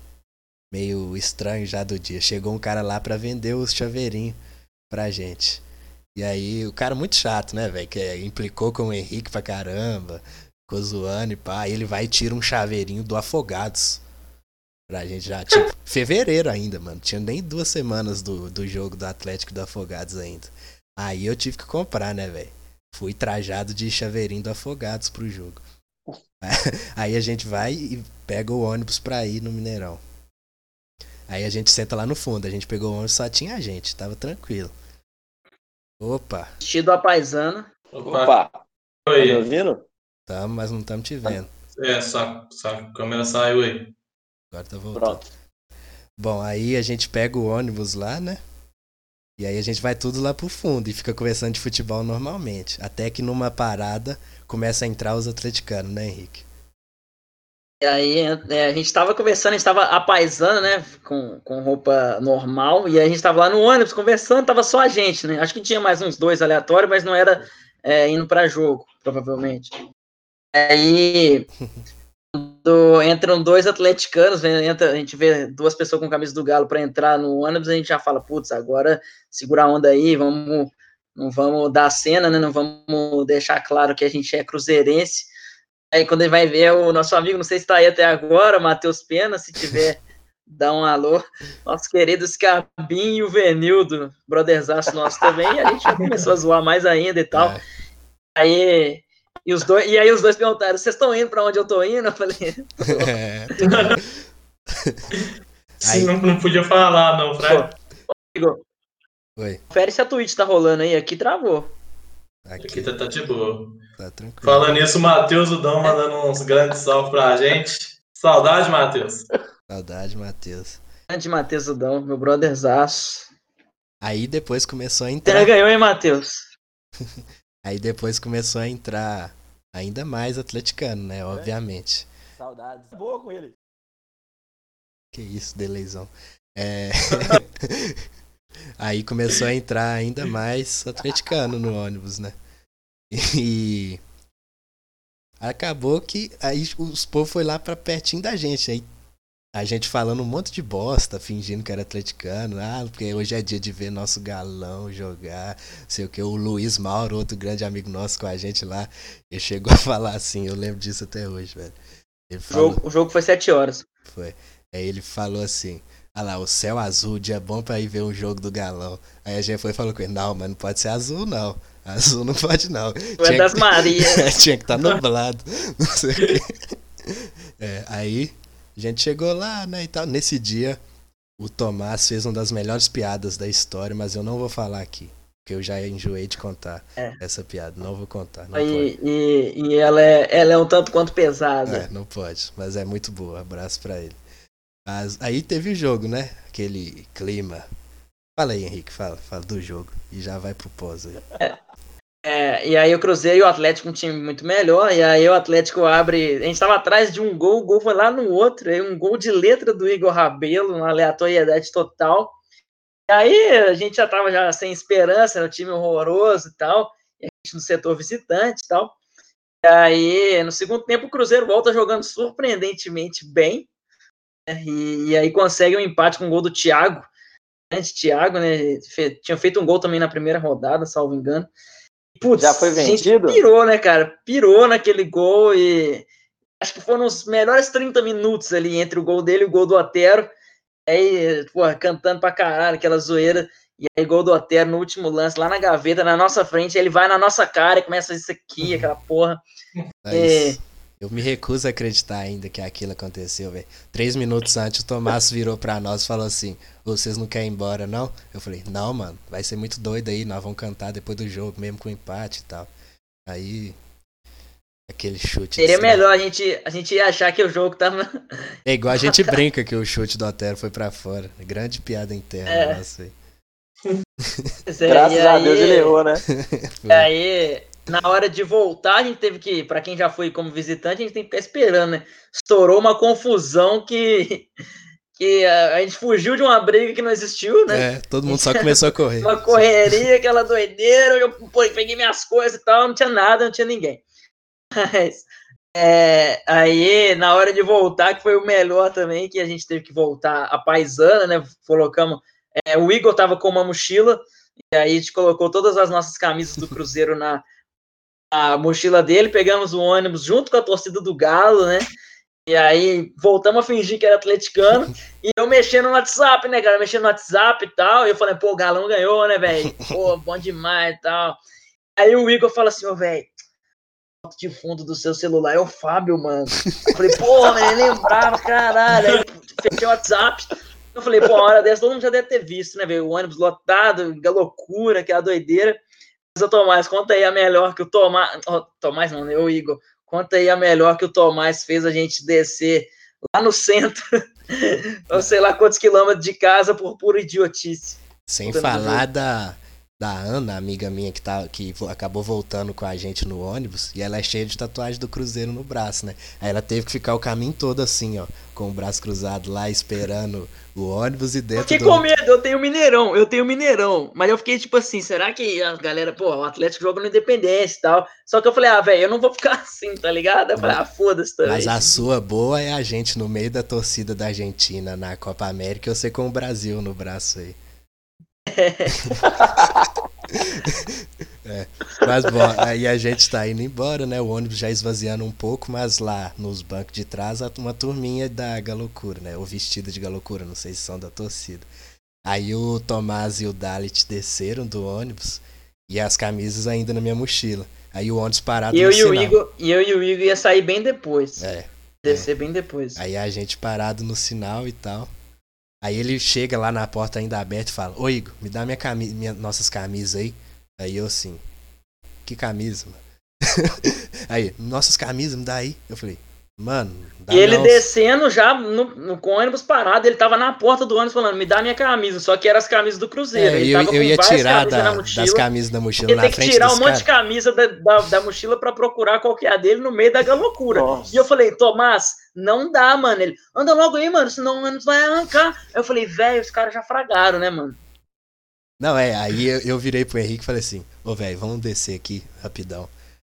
meio estranho já do dia. Chegou um cara lá pra vender os chaveirinhos pra gente. E aí o cara muito chato, né, velho? Que é, implicou com o Henrique pra caramba. Ficou zoando e pá. Aí ele vai e tira um chaveirinho do Afogados. Pra gente já. Tipo, fevereiro ainda, mano. Tinha nem duas semanas do, do jogo do Atlético e do Afogados ainda. Aí eu tive que comprar, né, velho? Fui trajado de chaveirinho do Afogados pro jogo. Aí a gente vai e pega o ônibus pra ir no Mineirão. Aí a gente senta lá no fundo. A gente pegou o ônibus, só tinha a gente, tava tranquilo. Opa, Vestido a paisana. Opa, Opa, tá me Oi. ouvindo? Tamo, mas não estamos te vendo. É, só, só a câmera saiu aí. Agora tá voltando. Pronto. Bom, aí a gente pega o ônibus lá, né? E aí a gente vai tudo lá pro fundo e fica conversando de futebol normalmente. Até que numa parada começa a entrar os atleticanos, né, Henrique? E aí é, a gente tava conversando, a gente tava a paisana, né? Com, com roupa normal. E aí a gente tava lá no ônibus conversando, tava só a gente, né? Acho que tinha mais uns dois aleatórios, mas não era é, indo pra jogo, provavelmente. Aí quando entram dois atleticanos, entra, a gente vê duas pessoas com camisa do Galo para entrar no ônibus, a gente já fala, putz, agora segura a onda aí, vamos, não vamos dar a cena, né? Não vamos deixar claro que a gente é cruzeirense. Aí quando ele vai ver o nosso amigo, não sei se está aí até agora, Matheus Pena, se tiver, dá um alô. Nosso querido Scabin e o Venildo, brotherzaço nosso também, a gente já começou a zoar mais ainda e tal. É. Aí, e, os dois, e aí os dois perguntaram, vocês estão indo para onde eu tô indo? Eu falei, É. Sim, não, não podia falar, não, Fred. Igor, Oi, confere se a Twitch tá rolando aí, aqui travou. aqui Aqui tá, tá de boa. tá tranquilo. Falando nisso, o Matheus Udão mandando uns grandes salve pra gente. Saudade, Matheus. Saudade, Matheus. Grande Matheus Udão, meu brotherzaço. Aí depois começou a Você entrar. ganhou, hein, Matheus? Aí depois começou a entrar ainda mais atleticano, né? Obviamente. Saudades. Boa com ele. Que isso, deleizão. É... Aí começou a entrar ainda mais atleticano no ônibus, né? E Acabou que aí os povos foi lá pra pertinho da gente. Aí a gente falando um monte de bosta, fingindo que era atleticano. Ah, porque hoje é dia de ver nosso galão jogar. Sei o que. O Luiz Mauro, outro grande amigo nosso com a gente lá, ele chegou a falar assim. Eu lembro disso até hoje, velho. Ele O falou, jogo, o jogo foi 7 horas. foi. Aí ele falou assim: Ah lá, o céu azul, dia bom pra ir ver um jogo do galão. Aí a gente foi e falou com ele: Não, mas não pode ser azul, não. Azul não pode, não. Foi Tinha das que- Marias. Tinha que estar nublado. Não sei o quê. É, aí a gente chegou lá, né, e tal. Nesse dia, o Tomás fez uma das melhores piadas da história, mas eu não vou falar aqui. Porque eu já enjoei de contar É. essa piada. Não vou contar. Não E, e, e ela, é, ela é um tanto quanto pesada. É, não pode. Mas é muito boa. Abraço pra ele. Mas aí teve o jogo, né? Aquele clima. Fala aí, Henrique. Fala, fala do jogo. E já vai pro pós aí. É, e aí o Cruzeiro e o Atlético um time muito melhor, e aí o Atlético abre. A gente estava atrás de um gol, o gol foi lá no outro, aí um gol de letra do Igor Rabelo, uma aleatoriedade total. E aí a gente já estava já sem esperança, era um time horroroso e tal, e a gente no setor visitante e tal. E aí, no segundo tempo, o Cruzeiro volta jogando surpreendentemente bem, né, e, e aí consegue um empate com o gol do Thiago. Grande Thiago, né? fe- tinha feito um gol também na primeira rodada, salvo engano. Putz, Já foi a gente vendido? pirou, né, cara? Pirou naquele gol e acho que foram os melhores 30 minutos ali entre o gol dele e o gol do Otero. Aí, porra, cantando pra caralho, aquela zoeira. E aí, gol do Otero no último lance, lá na gaveta, na nossa frente. Ele vai na nossa cara e começa a fazer isso aqui, aquela porra. Mas eu me recuso a acreditar ainda que aquilo aconteceu, velho. Três minutos antes, o Tomás virou pra nós e falou assim: "Ô, Vocês não querem ir embora, não? Eu falei: Não, mano, vai ser muito doido aí. Nós vamos cantar depois do jogo, mesmo com empate e tal. Aí. Aquele chute. Seria melhor a gente, a gente achar que o jogo tava. É igual a gente brinca que o chute do Otero foi pra fora. Grande piada interna É. nossa aí. Graças E a Deus aí- ele errou, né? E aí, na hora de voltar, a gente teve que, pra quem já foi como visitante, a gente tem que ficar esperando, né? Estourou uma confusão que, que a, a gente fugiu de uma briga que não existiu, né? É, todo mundo só começou a correr. Uma correria, aquela doideira, eu peguei minhas coisas e tal, não tinha nada, não tinha ninguém. Mas, é, aí, na hora de voltar, que foi o melhor também, que a gente teve que voltar a paisana, né? Colocamos. é, o Igor tava com uma mochila, e aí a gente colocou todas as nossas camisas do Cruzeiro na, na mochila dele, pegamos o ônibus junto com a torcida do Galo, né? E aí voltamos a fingir que era atleticano. E eu mexendo no WhatsApp, né, cara? Mexendo no WhatsApp e tal. E eu falei, pô, o Galão ganhou, né, velho? Pô, bom demais e tal. Aí o Igor fala assim, ô, velho, foto de fundo do seu celular é o Fábio, mano. Eu falei, pô, né, nem lembrava, caralho. Aí fechei o WhatsApp. Eu falei, pô, uma hora dessa todo mundo já deve ter visto, né, velho? O ônibus lotado, que loucura, que doideira. O Tomás, conta aí a melhor que o Tomás. Oh, Tomás não, né? O Igor. Conta aí a melhor que o Tomás fez a gente descer lá no centro, ou sei lá quantos quilômetros de casa por pura idiotice. Sem falar da, da Ana, amiga minha que, tá, que acabou voltando com a gente no ônibus, e ela é cheia de tatuagem do Cruzeiro no braço, né? Aí ela teve que ficar o caminho todo assim, ó, com o braço cruzado lá, esperando o ônibus e Eu dentro fiquei do... com medo, eu tenho Mineirão, eu tenho Mineirão. Mas eu fiquei tipo assim, será que a galera, pô, o Atlético joga no Independência e tal. Só que eu falei, ah, velho, eu não vou ficar assim, tá ligado? Eu falei, ah, foda-se também. Mas a sua boa é a gente no meio da torcida da Argentina na Copa América, eu sei com o Brasil no braço aí. É, mas bom, aí a gente tá indo embora, né? O ônibus já esvaziando um pouco, mas lá nos bancos de trás uma turminha da Galocura, né? Ou vestida de Galocura, não sei se são da torcida. Aí o Tomás e o Dalit desceram do ônibus e as camisas ainda na minha mochila. Aí o ônibus parado E eu no e o sinal. Igor, e eu e o Igor ia sair bem depois. É. Descer bem depois. Aí a gente parado no sinal e tal. Aí ele chega lá na porta ainda aberta e fala: Ô Igor, me dá minha cami minha, nossas camisas aí. Aí eu assim: Que camisa, mano? aí, nossas camisas, me dá aí. Eu falei: Mano, dá E ele descendo já no, no, com o ônibus parado, ele tava na porta do ônibus falando, me dá minha camisa, só que eram as camisas do Cruzeiro. É, ele eu, tava eu com ia várias tirar camisas da- mochila. das camisas da mochila Ele na tem que tirar um monte de caras. camisa da, da, da mochila pra procurar qual que é a dele no meio da loucura. Nossa. E eu falei, Tomás, não dá, mano. Ele, anda logo aí, mano, senão o ônibus vai arrancar. Aí eu falei, velho, os caras já fragaram, né, mano? Não, é, aí eu, eu virei pro Henrique e falei assim: Ô velho, vamos descer aqui rapidão.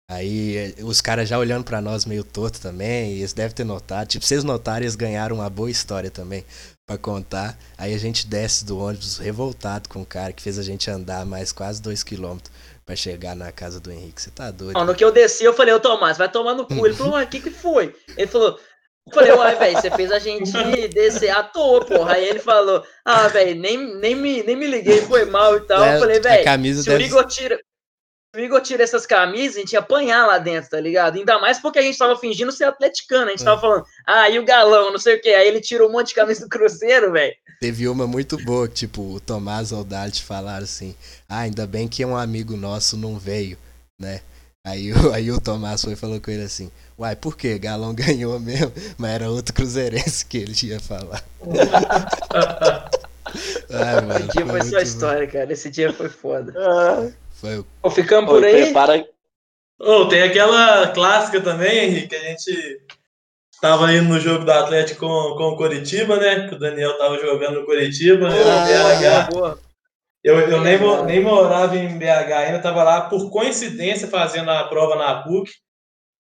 Aí eh, os caras já olhando pra nós meio torto também, e eles devem ter notado. Tipo, vocês notarem, eles ganharam uma boa história também pra contar. Aí a gente desce do ônibus revoltado com o cara que fez a gente andar mais quase dois quilômetros pra chegar na casa do Henrique. Você tá doido? Não, no que eu desci, eu falei, ô Tomás, vai tomar no cu. Ele falou, ué, o que que foi? Ele falou, eu falei, uai, velho, você fez a gente descer à toa, porra. Aí ele falou, ah, velho, nem, nem, me, nem me liguei, foi mal e tal. É, eu falei, velho, se o deve- Igor tira. Se o Igor tira essas camisas, a gente ia apanhar lá dentro, tá ligado? Ainda mais porque a gente tava fingindo ser atleticano. A gente É. tava falando, ah, e o galão, não sei o quê. Aí ele tirou um monte de camisa do Cruzeiro, velho. Teve uma muito boa, que, tipo, o Tomás ou o Dalt falaram assim: Ah, ainda bem que um amigo nosso não veio, né? Aí, o- aí o Tomás foi e falou com ele assim: Uai, por quê? Galão ganhou mesmo, mas era outro cruzeirense que ele ia falar. Ai, mano, Esse dia foi muito só bom. história, cara. Esse dia foi foda. Ah, Foi Pô, ficamos oi, por aí. prepara. Ô, tem aquela clássica também, Henrique, que a gente tava indo no jogo do Atlético com, com o Coritiba, né? Que o Daniel tava jogando no Coritiba, eu no BH. boa. Eu, eu nem, nem morava em BH ainda, tava lá por coincidência fazendo a prova na PUC.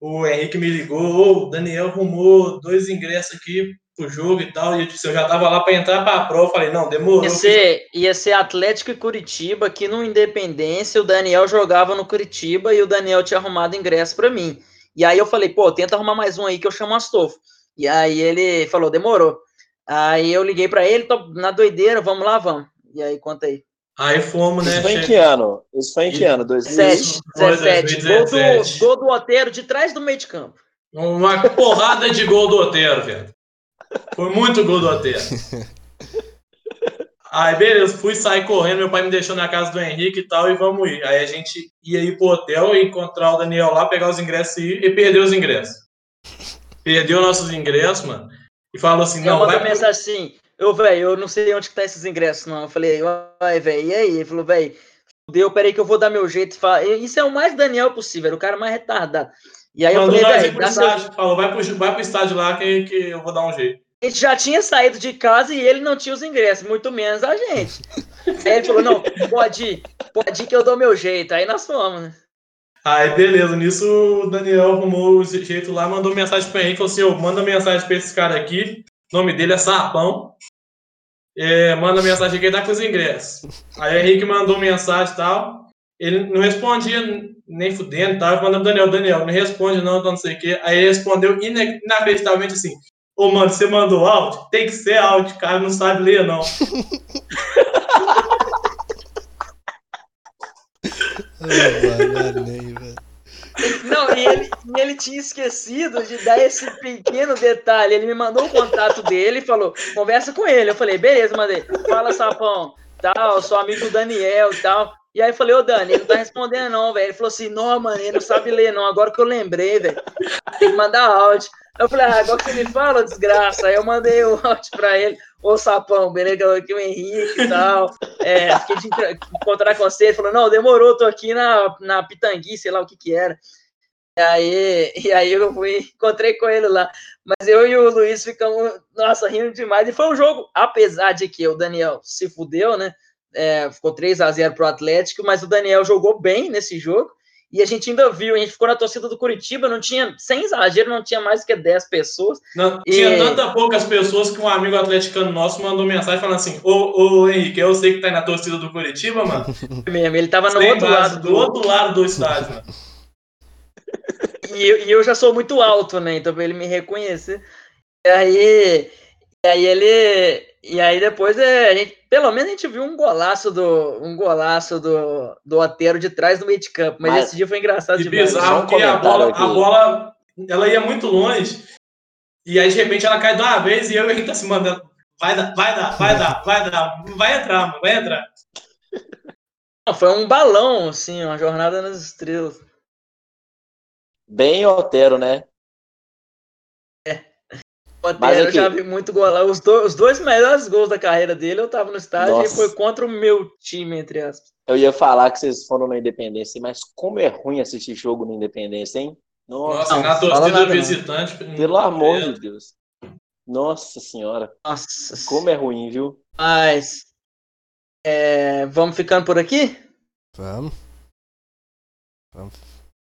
O Henrique me ligou, ô, o Daniel arrumou dois ingressos aqui pro jogo e tal. E eu disse, eu já tava lá pra entrar pra prova. Falei, não, demorou. Ia ser, ia ser Atlético e Curitiba, aqui no Independência, o Daniel jogava no Curitiba e o Daniel tinha arrumado ingresso pra mim. E aí eu falei, pô, tenta arrumar mais um aí que eu chamo o Astolfo. E aí ele falou, demorou. Aí eu liguei pra ele, tô na doideira, vamos lá, vamos. E aí, conta aí. Aí fomos, né? Isso foi em que ano? Isso foi em que ano? 2000? 17, foi 17. Gol 2017. do, gol do Otero de trás do meio de campo. Uma porrada de gol do Otero, velho. Foi muito gol do Otero. Aí, beleza, fui sair correndo, meu pai me deixou na casa do Henrique e tal, e vamos ir. Aí a gente ia ir pro hotel e encontrar o Daniel lá, pegar os ingressos e ir, e perdeu os ingressos. Perdeu nossos ingressos, mano. E falou assim, Eu não, mandei vai... mensagem assim, eu, velho, eu não sei onde que tá esses ingressos, não. Eu falei, ai, velho, e aí? Ele falou, velho, fudeu, peraí que eu vou dar meu jeito. Isso é o mais Daniel possível, era o cara mais retardado. E aí eu Mandou falei, nós ir velho. Falou, vai pro, vai pro estádio lá que, que eu vou dar um jeito. Gente já tinha saído de casa e ele não tinha os ingressos, muito menos a gente. aí ele falou, não, pode ir, pode ir que eu dou meu jeito. Aí nós fomos, né? Aí, beleza, nisso o Daniel arrumou o jeito lá, mandou mensagem pro Henrique, falou assim, ô, manda mensagem pra esse cara aqui, o nome dele é Sapão, é, manda mensagem que ele tá com os ingressos. Aí o Henrique mandou mensagem e tal, ele não respondia nem fudendo mandei pro Daniel, Daniel, não responde não, não sei o quê. Aí ele respondeu ina- inacreditavelmente assim, ô, mano, você mandou áudio? Tem que ser áudio, cara, não sabe ler não. Não, e ele, e ele tinha esquecido de dar esse pequeno detalhe. Ele me mandou o contato dele e falou: conversa com ele. Eu falei, beleza, mandei. Fala, sapão, tal, sou amigo do Daniel e tal. E aí eu falei, ô Dani, ele não tá respondendo, não, velho. Ele falou assim, não, mano, ele não sabe ler, não. Agora que eu lembrei, velho. Tem que mandar áudio. Eu falei, ah, agora que você me fala, desgraça. Aí eu mandei o áudio pra ele. Ô, sapão, beleza, aqui o Henrique e tal. É, fiquei de encontrar com você. Ele falou, não, demorou, tô aqui na, na Pitangui, sei lá o que que era. E aí, e aí eu fui, encontrei com ele lá. Mas eu e o Luiz ficamos, nossa, rindo demais. E foi um jogo, apesar de que o Daniel se fudeu, né? É, ficou 3 a 0 pro Atlético, mas o Daniel jogou bem nesse jogo. E a gente ainda viu, a gente ficou na torcida do Curitiba, não tinha, sem exagero, não tinha mais que 10 pessoas. Não, E- Tinha tanta poucas pessoas que um amigo atleticano nosso mandou mensagem falando assim: Ô, ô Henrique, eu sei que tá aí na torcida do Curitiba, mano. Mesmo, ele tava no Sem outro base, lado do outro lado do estádio, mano. E, eu- e eu já sou muito alto, né? Então pra ele me reconhecer. E aí, e aí ele. E aí depois é, a gente, pelo menos a gente viu um golaço do. Um golaço do, do Otero de trás do meio de campo. Mas, Mas- esse dia foi engraçado demais. bizarro, um a bola, a bola ela ia muito longe. E aí, de repente, ela cai de uma vez e eu e o Henrique tá se mandando. Vai dar, vai dar, vai dar, vai dar, vai entrar, mano, vai entrar. Não, Foi um balão, assim, uma jornada nas estrelas. Bem Otero, né? Mas eu já vi muito gol lá. Os, do- os dois melhores gols da carreira dele, eu tava no estádio Nossa. e foi contra o meu time, entre aspas. Eu ia falar que vocês foram na Independência, mas como é ruim assistir jogo na Independência, hein? Nossa, Nossa, na torcida visitante. pelo amor de Deus. Nossa senhora, Nossa. como é ruim, viu? Mas. é, vamos ficando por aqui? Vamos. Vamos.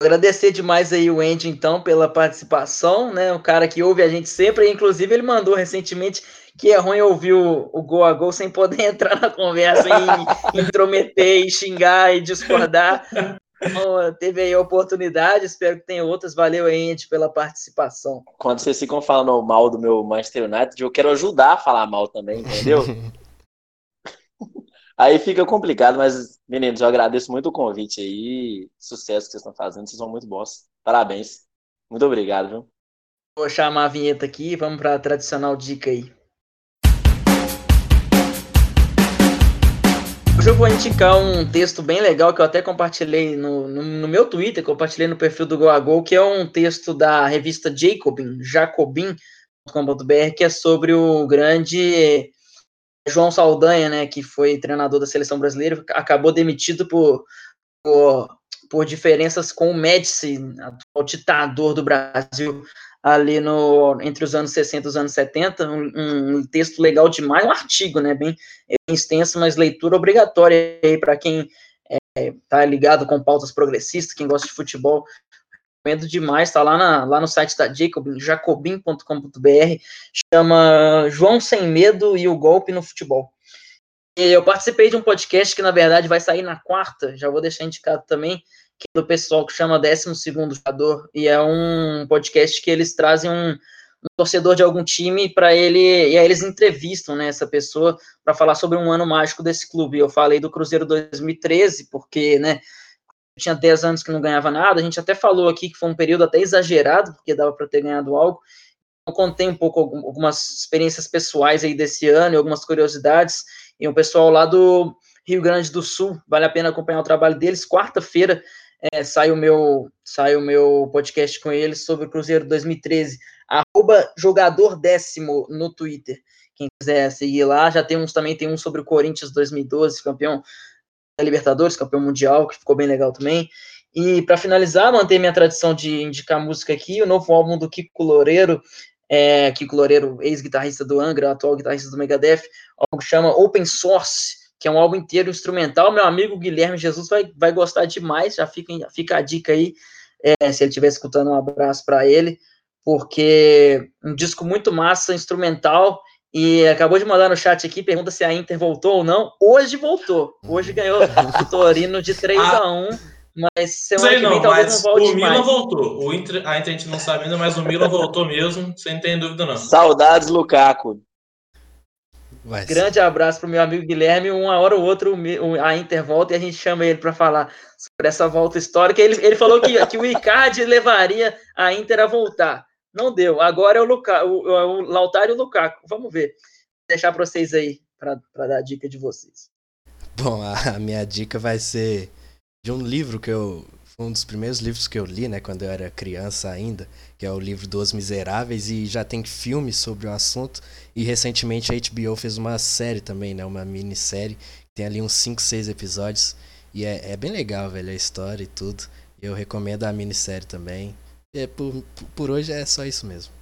Agradecer demais aí o Andy, então, pela participação, né? O cara que ouve a gente sempre, inclusive ele mandou recentemente que é ruim ouvir o, o gol a gol sem poder entrar na conversa e intrometer e xingar e discordar. Então, teve aí a oportunidade, espero que tenha outras. Valeu aí, Andy, pela participação. Quando vocês ficam falando mal do meu Manchester United, eu quero ajudar a falar mal também, entendeu? Aí fica complicado, mas, meninos, eu agradeço muito o convite aí. Sucesso que vocês estão fazendo, vocês são muito bons. Parabéns. Muito obrigado, viu? Vou chamar a vinheta aqui vamos para a tradicional dica aí. Hoje eu vou indicar um texto bem legal que eu até compartilhei no, no, no meu Twitter, compartilhei no perfil do Go a Go, que é um texto da revista Jacobin, jacobin.com.br, que é sobre o grande João Saldanha, né, que foi treinador da seleção brasileira, acabou demitido por, por, por diferenças com o Médici, o ditador do Brasil, ali no, entre os anos 60 e os anos 70, um, um texto legal demais, um artigo, né, bem, bem extenso, mas leitura obrigatória para quem é, tá ligado com pautas progressistas, quem gosta de futebol, recomendo demais, tá lá, na, lá no site da Jacobin, jacobin.com.br, chama João Sem Medo e o Golpe no Futebol. E eu participei de um podcast que, na verdade, vai sair na quarta, já vou deixar indicado também, que é do pessoal que chama 12 Jogador, e é um podcast que eles trazem um, um torcedor de algum time para ele, e aí eles entrevistam né, essa pessoa para falar sobre um ano mágico desse clube. Eu falei do Cruzeiro 2013, porque, né, tinha 10 anos que não ganhava nada, a gente até falou aqui que foi um período até exagerado, porque dava para ter ganhado algo. Eu contei um pouco algumas experiências pessoais aí desse ano algumas curiosidades, e o pessoal lá do Rio Grande do Sul, vale a pena acompanhar o trabalho deles. Quarta-feira é, sai o meu sai o meu podcast com eles sobre o Cruzeiro 2013, arroba jogador décimo no Twitter. Quem quiser seguir lá, já tem uns também, tem um sobre o Corinthians 2012, campeão da Libertadores, campeão mundial, que ficou bem legal também. E para finalizar, manter minha tradição de indicar música aqui, o novo álbum do Kiko Loureiro, é, Kiko Loureiro, ex-guitarrista do Angra, atual guitarrista do Megadeth, algo que chama Open Source, que é um álbum inteiro instrumental. Meu amigo Guilherme Jesus vai, vai gostar demais, já fica, fica a dica aí, é, se ele estiver escutando, um abraço para ele, porque um disco muito massa, instrumental, e acabou de mandar no chat aqui, pergunta se a Inter voltou ou não. Hoje voltou. Hoje ganhou o Torino de 3 ah, a 1 mas semana sei que vem não, talvez não volte o Milan mais. voltou. O Inter, a Inter a gente não sabe ainda, mas o Milan voltou mesmo, sem ter dúvida não. Saudades, Lukaku. Grande abraço pro meu amigo Guilherme. Uma hora ou outra a Inter volta e a gente chama ele para falar sobre essa volta histórica. Ele, ele falou que, que o Icardi levaria a Inter a voltar. Não deu. Agora é o, o, o Lautaro e o Lukaku. Vamos ver. Vou deixar para vocês aí, para dar a dica de vocês. Bom, a, a minha dica vai ser de um livro que eu. Um dos primeiros livros que eu li, né, quando eu era criança ainda, que é o livro Dos Miseráveis, e já tem filme sobre o assunto. E recentemente a HBO fez uma série também, né, uma minissérie, tem ali uns 5, 6 episódios. E é, é bem legal, velho, a história e tudo. Eu recomendo a minissérie também. É, por, por hoje é só isso mesmo.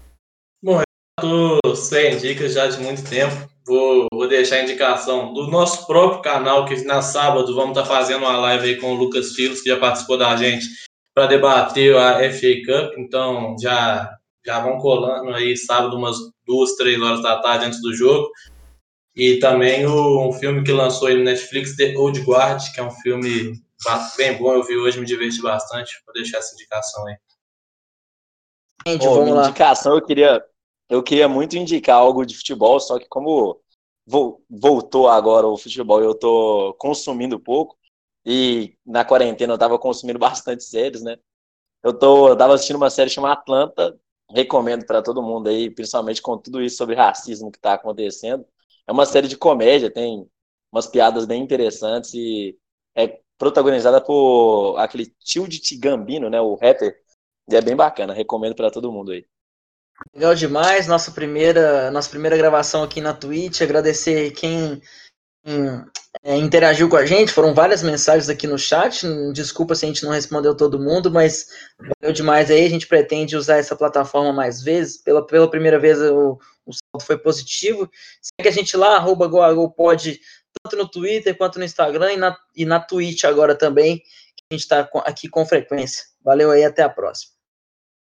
Bom, eu tô sem dicas já de muito tempo. Vou, vou deixar a indicação do nosso próprio canal, que na sábado vamos estar tá fazendo uma live aí com o Lucas Filos, que já participou da gente, para debater a FA Cup. Então já, já vão colando aí sábado, umas duas, três horas da tarde antes do jogo. E também o, um filme que lançou aí no Netflix, The Old Guard, que é um filme bem bom, eu vi hoje, me diverti bastante. Vou deixar essa indicação aí. Gente, oh, vamos lá. indicação, eu queria, eu queria muito indicar algo de futebol, só que como voltou agora o futebol, eu tô consumindo pouco e na quarentena eu tava consumindo bastante séries, né? Eu tô, eu tava assistindo uma série chamada Atlanta, recomendo para todo mundo aí, principalmente com tudo isso sobre racismo que tá acontecendo. É uma série de comédia, tem umas piadas bem interessantes e é protagonizada por aquele tio de Tigambino, né, o rapper e é bem bacana, recomendo para todo mundo aí. Legal demais, nossa primeira, nossa primeira gravação aqui na Twitch. Agradecer quem é, interagiu com a gente. Foram várias mensagens aqui no chat. Desculpa se a gente não respondeu todo mundo, mas valeu demais aí. A gente pretende usar essa plataforma mais vezes. Pela, pela primeira vez o, o foi positivo. Segue a gente lá, arroba GoAGoPod, tanto no Twitter quanto no Instagram e na, e na Twitch agora também, que a gente está aqui com frequência. Valeu aí, até a próxima.